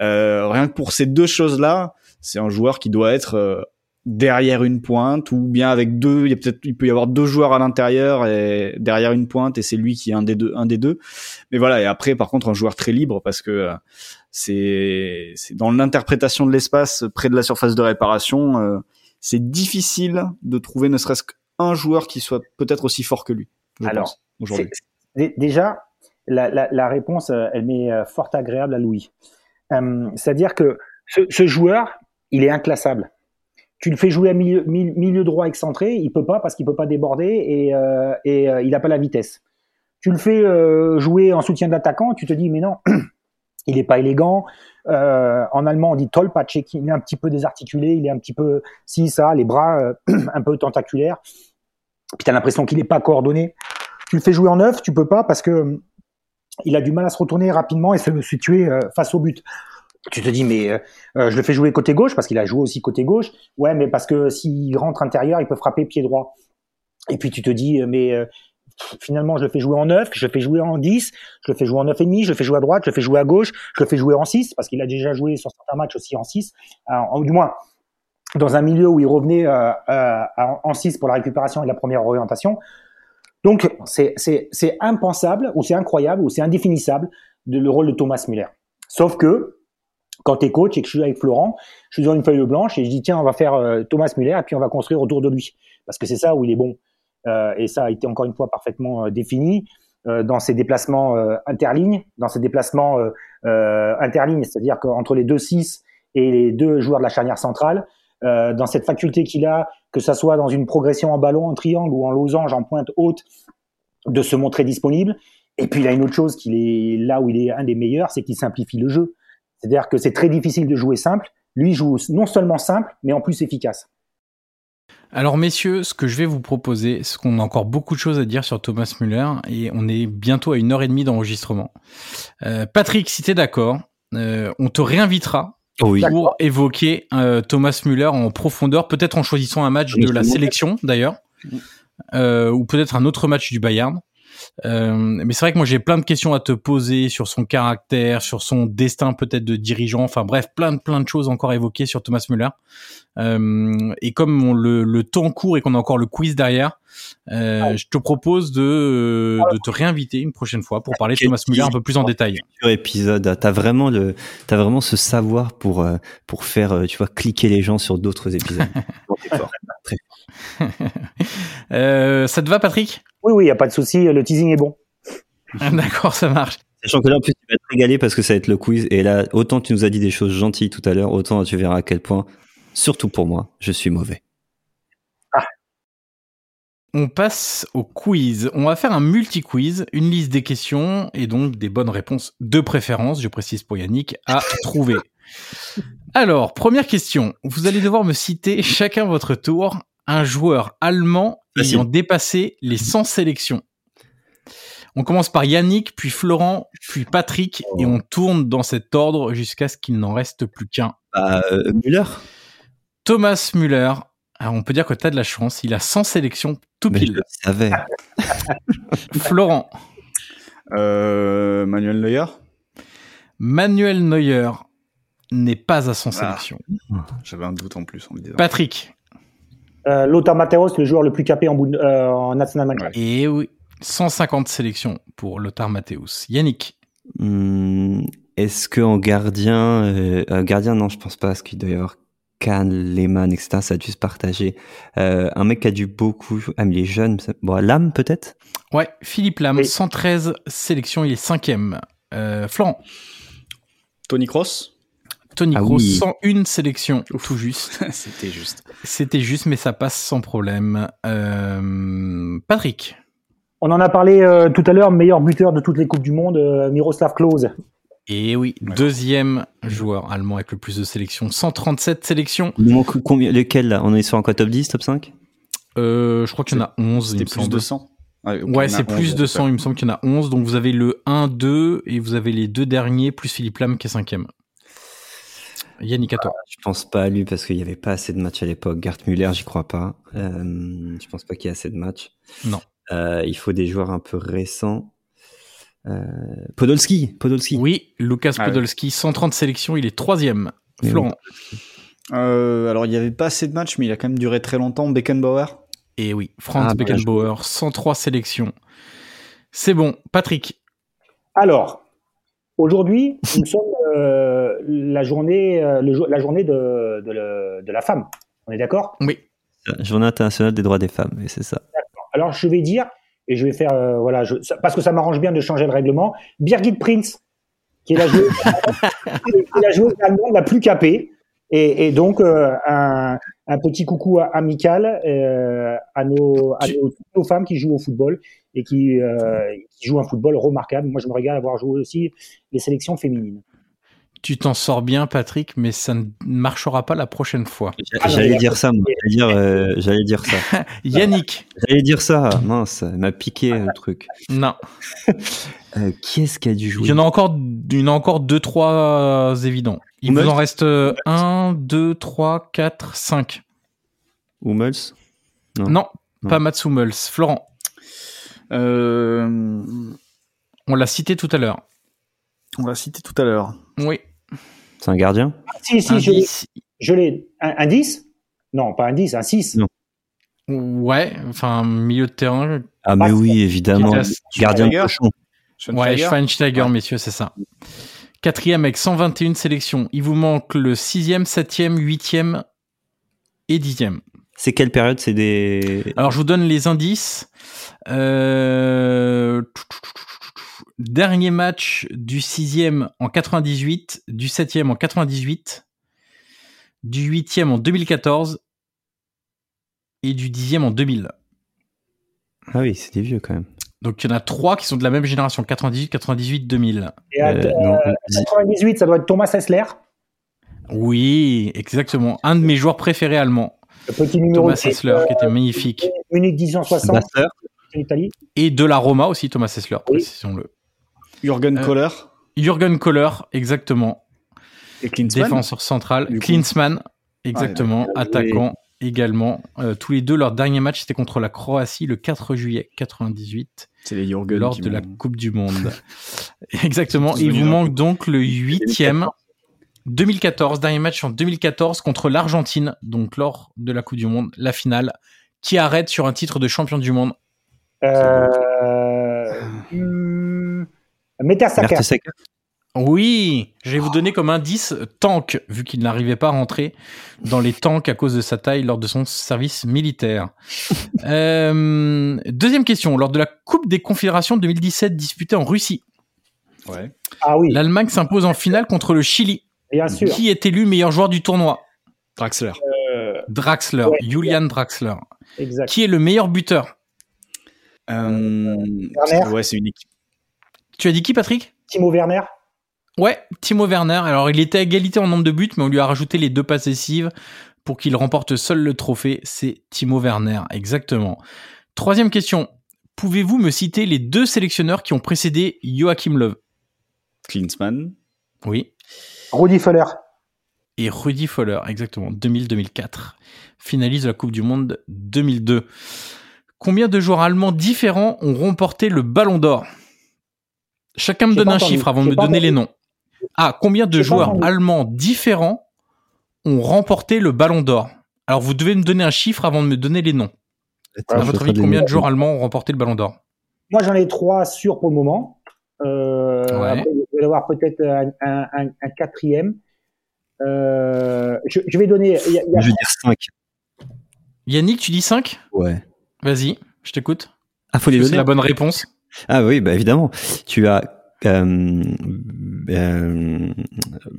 Euh, rien que pour ces deux choses-là, c'est un joueur qui doit être euh, derrière une pointe ou bien avec deux. Il, y a peut-être, il peut y avoir deux joueurs à l'intérieur et derrière une pointe et c'est lui qui est un des deux, un des deux. Mais voilà. Et après, par contre, un joueur très libre parce que c'est dans l'interprétation de l'espace près de la surface de réparation, euh, c'est difficile de trouver ne serait-ce qu'un joueur qui soit peut-être aussi fort que lui. Je Alors, aujourd'hui. déjà, la, la, la, réponse, elle m'est fort agréable à Louis. Euh, C'est-à-dire que ce, ce, joueur, il est inclassable. Tu le fais jouer à milieu, milieu droit excentré, il peut pas parce qu'il peut pas déborder et, euh, et euh, il n'a pas la vitesse. Tu le fais euh, jouer en soutien d'attaquant, tu te dis mais non, il est pas élégant. Euh, en allemand, on dit tollpatschig, il est un petit peu désarticulé, il est un petit peu, si ça, les bras euh, un peu tentaculaires. Puis t'as l'impression qu'il est pas coordonné. Tu le fais jouer en neuf, tu peux pas parce que il a du mal à se retourner rapidement et se situer euh, face au but. Tu te dis mais euh, je le fais jouer côté gauche parce qu'il a joué aussi côté gauche. Ouais, mais parce que s'il rentre intérieur, il peut frapper pied droit. Et puis tu te dis mais finalement, je le fais jouer en 9, je le fais jouer en 10, je le fais jouer en 9 et demi, je le fais jouer à droite, je le fais jouer à gauche, je le fais jouer en 6 parce qu'il a déjà joué sur certains matchs aussi en 6. Alors, du moins, dans un milieu où il revenait euh, euh, en 6 pour la récupération et la première orientation. Donc, c'est impensable, ou c'est incroyable, ou c'est indéfinissable le rôle de Thomas Müller. Sauf que, quand tu es coach et que je suis avec Florent, je suis dans une feuille blanche et je dis, tiens, on va faire euh, Thomas Müller et puis on va construire autour de lui. Parce que c'est ça où il est bon. Euh, et ça a été encore une fois parfaitement euh, défini dans ses déplacements interlignes, dans ses déplacements interlignes, c'est-à-dire qu'entre les deux 6 et les deux joueurs de la charnière centrale, dans cette faculté qu'il a, que ça soit dans une progression en ballon, en triangle ou en losange, en pointe haute, de se montrer disponible. Et puis il a une autre chose qu'il est là où il est un des meilleurs, c'est qu'il simplifie le jeu. C'est-à-dire que c'est très difficile de jouer simple. Lui joue non seulement simple, mais en plus efficace. Alors messieurs, ce que je vais vous proposer, c'est qu'on a encore beaucoup de choses à dire sur Thomas Müller et on est bientôt à une heure et demie d'enregistrement. Euh, Patrick, si tu es d'accord, euh, on te réinvitera pour évoquer euh, Thomas Müller en profondeur, peut-être en choisissant un match de la sélection d'ailleurs, ou peut-être un autre match du Bayern. Euh, mais c'est vrai que moi j'ai plein de questions à te poser sur son caractère, sur son destin peut-être de dirigeant, enfin bref, plein de plein de choses encore évoquées sur Thomas Müller. Euh, et comme le, le, temps court et qu'on a encore le quiz derrière, euh, je te propose de, de te réinviter une prochaine fois pour parler de Thomas Müller un peu plus en détail. Épisode, t'as vraiment le, t'as vraiment ce savoir pour euh, pour faire, euh, tu vois, cliquer les gens sur d'autres épisodes. fort, très fort. euh, ça te va, Patrick? Oui, oui, il n'y a pas de souci, le teasing est bon. D'accord, ça marche. Sachant que là, en plus, tu vas te régaler parce que ça va être le quiz. Et là, autant tu nous as dit des choses gentilles tout à l'heure, autant tu verras à quel point, surtout pour moi, je suis mauvais. Ah. On passe au quiz. On va faire un multi-quiz, une liste des questions et donc des bonnes réponses de préférence, je précise pour Yannick, à trouver. Alors, première question. Vous allez devoir me citer chacun votre tour un joueur allemand ayant dépassé les 100 sélections. On commence par Yannick, puis Florent, puis Patrick, et on tourne dans cet ordre jusqu'à ce qu'il n'en reste plus qu'un. Bah, euh, Müller Thomas Müller. Alors on peut dire que tu as de la chance, il a 100 sélections tout pile. Je savais. Florent. Euh, Manuel Neuer Manuel Neuer n'est pas à 100 ah. sélections. J'avais un doute en plus en me disant. Patrick. Euh, Lothar Matthäus, le joueur le plus capé en, euh, en National Et oui, 150 sélections pour Lothar Matthäus. Yannick hmm, Est-ce qu'en gardien, euh, gardien, non, je pense pas, parce qu'il doit y avoir Kahn, Lehmann, etc. Ça a dû se partager. Euh, un mec qui a dû beaucoup, ah, mais il est jeune, bon, Lam peut-être? Ouais, Philippe Lam, 113 sélections, il est cinquième. Euh, Florent Tony Cross Tony Kroos, ah 101 sélections, tout juste. C'était juste. C'était juste, mais ça passe sans problème. Euh, Patrick On en a parlé euh, tout à l'heure, meilleur buteur de toutes les Coupes du Monde, euh, Miroslav Klose. Et oui, deuxième joueur allemand avec le plus de sélections, 137 sélections. Combien, lesquels là? On est sur un quoi, top 10, top 5 Je crois qu'il y en a 11. C'était plus de 100 ouais, c'est plus de 100, il me semble qu'il y en a 11. Donc vous avez le 1, 2 et vous avez les deux derniers plus Philippe Lam qui est cinquième. Yannick, à toi. Ah, je pense pas à lui parce qu'il n'y avait pas assez de matchs à l'époque. Gert Müller, j'y crois pas. Euh, je pense pas qu'il y ait assez de matchs. Non. Euh, il faut des joueurs un peu récents. Euh, Podolski, Podolski. Oui, Lucas ah Podolski, 130 sélections, il est troisième. Florent. Euh, alors, il n'y avait pas assez de matchs, mais il a quand même duré très longtemps. Beckenbauer. Et oui, Franz ah, Beckenbauer, 103 sélections. C'est bon. Patrick. Alors, Aujourd'hui, nous sommes euh, la journée, euh, le, la journée de, de, de, la femme. On est d'accord? Oui. Journée internationale des droits des femmes, et c'est ça. Alors je vais dire, et je vais faire, euh, voilà, je, parce que ça m'arrange bien de changer le règlement, Birgit Prince, qui est la joueuse, la joueuse allemande la plus capée, et, et donc un, un, petit coucou amical à nos, à nos femmes qui jouent au football et qui, euh, qui joue un football remarquable. Moi, je me régale à avoir joué aussi les sélections féminines. Tu t'en sors bien, Patrick, mais ça ne marchera pas la prochaine fois. J'allais dire ça, J'allais dire, euh, j'allais dire ça. Yannick. J'allais dire ça. Mince, m'a piqué le truc. Non. euh, qui est-ce qui a dû jouer Il y en a encore, il y en a encore deux, trois évidents. Il vous en reste euh, un, deux, trois, quatre, cinq. Hummels non. non, pas Mats Hummels. Florent. Euh, on l'a cité tout à l'heure. On l'a cité tout à l'heure. Oui. C'est un gardien? Si, si, je l'ai. Un, 10 Non, pas un 10, un 6. Non. Ouais, enfin, milieu de terrain. Ah, mais Ah, oui, évidemment. Gardien de cochon. Ouais, Schweinsteiger Schweinsteiger, messieurs, c'est ça. Quatrième avec 121 sélections. Il vous manque le sixième, septième, huitième et dixième. C'est quelle période? C'est des. Alors, je vous donne les indices. Euh... Dernier match du sixième en 98, du septième en 98, du huitième en 2014 et du dixième en 2000. Ah oui, c'est des vieux quand même. Donc, il y en a trois qui sont de la même génération, 98, 98, 2000. Et à Euh, non, euh, 98, ça doit être Thomas Hessler, Oui, exactement. Un de mes joueurs préférés allemands. Le petit numéro Thomas 10, Hessler, qui était magnifique. Munich 1860 Basler. en Italie. Et de la Roma aussi, Thomas Hessler, Oui. précisons-le. Jürgen Euh, Kohler Jürgen Kohler, exactement. et Klinsmann. Défenseur central. du coup. Klinsmann, exactement. Ah, attaquant également. Euh, tous les deux, leur dernier match, c'était contre la Croatie le 4 juillet 98, C'est les Jürgen lors de la Coupe du Monde. exactement. Il vous manque donc le huitième 2014, dernier match en 2014 contre l'Argentine, donc lors de la Coupe du Monde, la finale, qui arrête sur un titre de champion du monde? Euh, hum, Mertesacker. Mertesacker. Oui, je vais vous donner comme indice tank, vu qu'il n'arrivait pas à rentrer dans les tanks à cause de sa taille lors de son service militaire. Euh, deuxième question, lors de la Coupe des Confédérations 2017 disputée en Russie, Ouais. Ah oui, l'Allemagne s'impose en finale contre le Chili. Bien sûr. Qui est élu meilleur joueur du tournoi? Draxler. Euh, Draxler, Ouais. Julian Draxler. exact. Qui est le meilleur buteur? Euh, Werner. ouais, c'est unique. Tu as dit qui, Patrick? Timo Werner. Ouais, Timo Werner. Alors, il était à égalité en nombre de buts, mais on lui a rajouté les deux passes décisives pour qu'il remporte seul le trophée. C'est Timo Werner, exactement. Troisième question. Pouvez-vous me citer les deux sélectionneurs qui ont précédé Joachim Löw? Klinsmann. Oui. Rudi Völler. Et Rudi Völler, exactement. 2000-2004. Finaliste de la Coupe du Monde 2002. Combien de joueurs allemands différents ont remporté le Ballon d'Or? Chacun me donne un entendu. chiffre avant de me donner entendu. les noms. Ah, combien de joueurs allemands différents ont remporté le Ballon d'Or? Alors, vous devez me donner un chiffre avant de me donner les noms. Attends, À je votre avis, combien de joueurs allemands ont remporté le Ballon d'Or? Moi, j'en ai trois sûrs pour le moment. Euh, Ouais. après, il va y avoir peut-être un, un- un- un quatrième. Euh, je, je vais donner. y a- y a- Je veux dire 5. Yannick, tu dis 5 Ouais. Vas-y, je t'écoute. Ah, faut les C'est donner. la bonne réponse. Ah oui, bah évidemment. Tu as. Euh, euh,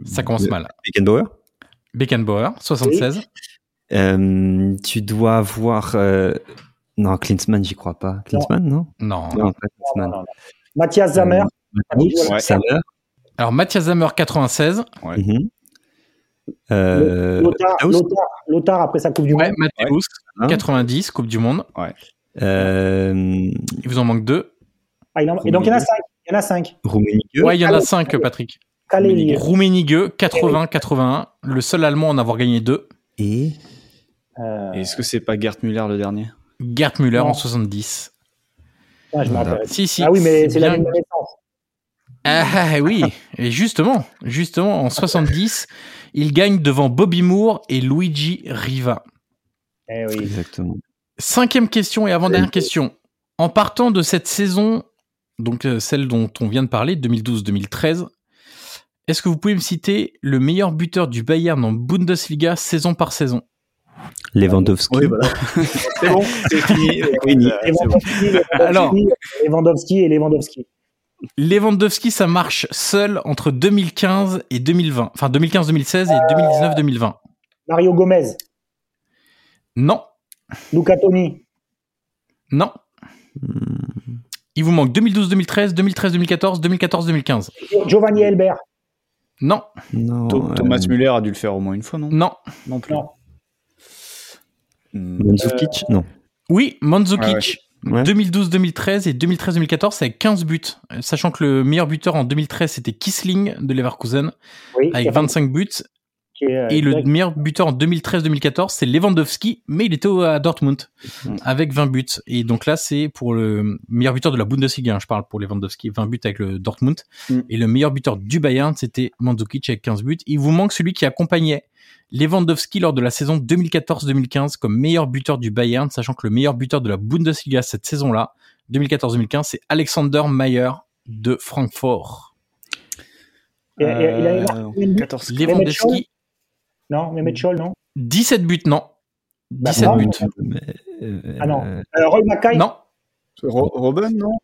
Ça commence mal. Beckenbauer. Beckenbauer, 76. Euh, tu dois avoir. euh, Non, Klinsmann, j'y crois pas. Klinsmann, non? Non. Non, pas non, Klinsmann. non, non. Mathias Zammer. Ouais. Sammer. Alors, Mathias Zammer, 96. Mhm. Euh, Lothar, Matthäus, Lothar, Lothar, après sa Coupe du Ouais, Monde. Matthäus, hein. 90, Coupe du Monde. Euh, Il vous en manque deux. Ah, il en- et donc, il y en a cinq. Il y en a cinq. Rummenigge. Ouais, il y en a allez, cinq. Patrick. Rummenigge, 80-81. Le seul Allemand à en avoir gagné deux. Et Euh, Et Est-ce que c'est pas Gerd Müller le dernier? Gerd Müller Non. en 70. Ah, je me Voilà. rappelle. Si, si. Ah oui, mais c'est la même naissance. Ah oui, et justement, justement, en 70, il gagne devant Bobby Moore et Luigi Riva. Eh oui. exactement. Cinquième question et avant-dernière question. En partant de cette saison, donc euh, celle dont on vient de parler, 2012-2013, est-ce que vous pouvez me citer le meilleur buteur du Bayern en Bundesliga saison par saison? Lewandowski. Oui, voilà. c'est bon, c'est fini. Fini. Euh, c'est bon. Lewandowski, Lewandowski, Alors. Lewandowski et Lewandowski. Lewandowski, ça marche seul entre 2015 et 2020. Enfin, 2015-2016 et 2019-2020. Mario Gomez. Non, Luca Toni. non. Il vous manque 2012-2013, 2013-2014, 2014-2015. Giovanni Elbert. Non, Non. Tho- euh, Thomas Müller a dû le faire au moins une fois, non non. Non plus. Non. Hmm. Mandzukic Non. Oui, Mandzukic. Ouais. 2012-2013 et 2013-2014, c'est avec 15 buts. Euh, Sachant que le meilleur buteur en 2013, c'était Kisling de Leverkusen, Oui. avec Stéphane- 25 buts. Euh, et le meilleur buteur en 2013-2014, c'est Lewandowski, mais il était à Dortmund avec 20 buts. Et donc là, c'est pour le meilleur buteur de la Bundesliga. hein, je parle pour Lewandowski, 20 buts avec le Dortmund. Mm. Et le meilleur buteur du Bayern, c'était Mandzukic avec 15 buts. Il vous manque celui qui accompagnait Lewandowski lors de la saison 2014-2015 comme meilleur buteur du Bayern, sachant que le meilleur buteur de la Bundesliga cette saison-là, 2014-2015, c'est Alexander Mayer de Francfort. Il a- il a- il a Euh, marqué combien de buts 14 Lewandowski, Non, Mehmet Scholl, non 17 buts, non. Bah, 17 non. buts. Euh, Ah non. euh, Roy Mackay Non. Ro- Robin, non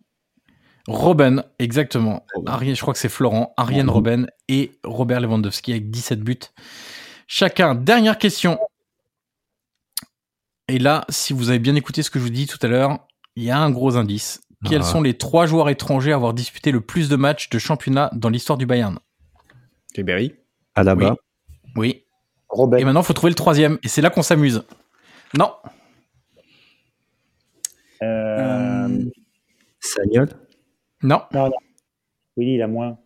Robben, exactement. Je crois que c'est Florent, Ariane. Robben et Robert Lewandowski avec 17 buts. Chacun, dernière question. Et là, si vous avez bien écouté ce que je vous dis tout à l'heure, il y a un gros indice. Quels Ah. sont les trois joueurs étrangers à avoir disputé le plus de matchs de championnat dans l'histoire du Bayern? Ribéry. Alaba. Oui. Robert. Et maintenant, il faut trouver le troisième. Et c'est là qu'on s'amuse. Non. Euh, Euh, Sagnol. Non. Oui, il a moins.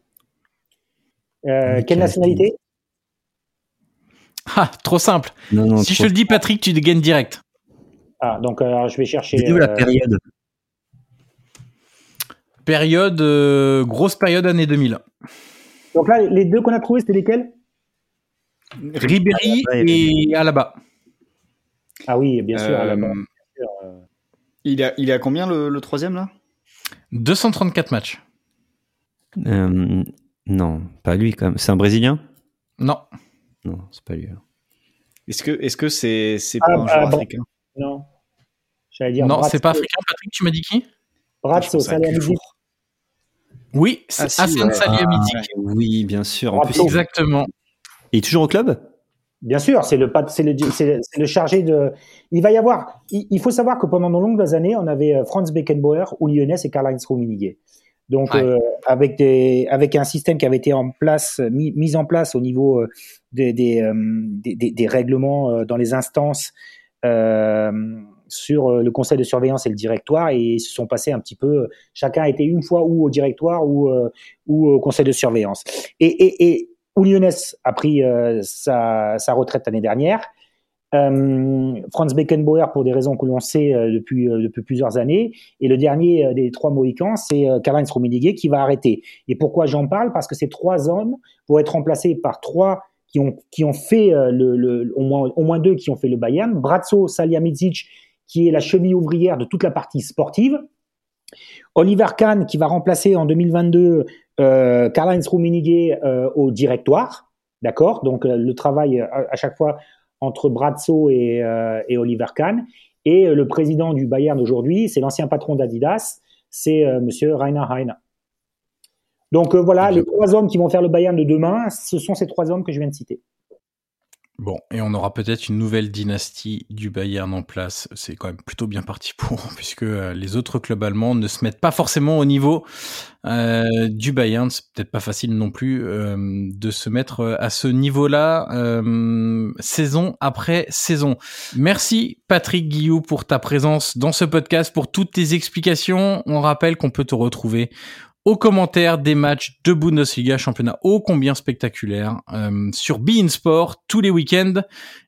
Euh, Michael quelle nationalité? Ah, trop simple. Non, non, si je te le dis, Patrick, tu gagnes direct. Ah, donc alors, je vais chercher. Dis-nous la euh, période. Période, euh, grosse période année 2000. Donc là, les deux qu'on a trouvés, c'était lesquels? Ribéry Ouais. et Alaba. Ah oui, bien sûr. Euh, il, a, il a combien le, le troisième là? 234 matchs. Euh, non, pas lui quand même. C'est un Brésilien? Non. Non, c'est pas lui. Est-ce que est-ce que c'est c'est Ah, pas un ah, joueur bon. africain? Non. J'allais dire. non, c'est pas africain. Patrick, tu m'as dit qui? Salihamidzic. Dufour. Oui, c'est Ah, Hassan. Salihamidzic. Ah, oui, bien sûr. En plus, Exactement. Il est toujours au club? Bien sûr, c'est le, chargé de. Il va y avoir. Il, il faut savoir que pendant de longues années, on avait euh, Franz Beckenbauer, Uli Hoeneß et Karl-Heinz Rummenigge. Donc, Ouais. euh, avec des, avec un système qui avait été en place, mis, mis en place au niveau euh, des, des, euh, des, règlements dans les instances sur le conseil de surveillance et le directoire, et ils se sont passés un petit peu. Chacun a été une fois ou au directoire ou, ou au conseil de surveillance. Et, et, et Uli Hoeneß a pris euh, sa, sa retraite l'année dernière. Euh, Franz Beckenbauer, pour des raisons que l'on sait euh, depuis, euh, depuis plusieurs années. Et le dernier euh, des trois Mohicans, c'est Karl-Heinz qui va arrêter. Et pourquoi j'en parle? Parce que ces trois hommes vont être remplacés par trois qui ont, qui ont fait, le, le, au, moins, au moins deux qui ont fait le Bayern. Bratzo Salihamidzic, qui est la cheville ouvrière de toute la partie sportive. Oliver Kahn, qui va remplacer en 2022 euh, Karl-Heinz Rummenigge euh, au directoire. D'accord? Donc euh, le travail euh, à, à chaque fois entre Brazzo et, euh, et Oliver Kahn. Et euh, le président du Bayern aujourd'hui, c'est l'ancien patron d'Adidas, c'est euh, Monsieur Rainer Heine. Donc euh, voilà, les trois hommes qui vont faire le Bayern de demain, ce sont ces trois hommes que je viens de citer. Bon, et on aura peut-être une nouvelle dynastie du Bayern en place. C'est quand même plutôt bien parti pour, puisque euh, les autres clubs allemands ne se mettent pas forcément au niveau euh, du Bayern. C'est peut-être pas facile non plus euh, de se mettre euh, à ce niveau-là, saison après saison. Merci Patrick Guillou pour ta présence dans ce podcast, pour toutes tes explications. On rappelle qu'on peut te retrouver aux commentaires des matchs de Bundesliga, championnat ô combien spectaculaire, euh, sur Bein Sport tous les week-ends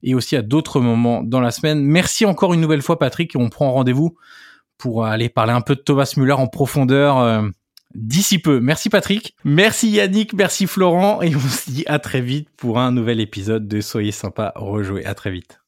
et aussi à d'autres moments dans la semaine. Merci encore une nouvelle fois Patrick on prend rendez-vous pour aller parler un peu de Thomas Müller en profondeur euh, d'ici peu. Merci Patrick, merci Yannick, merci Florent et on se dit à très vite pour un nouvel épisode de Soyez sympa, rejouez. À très vite.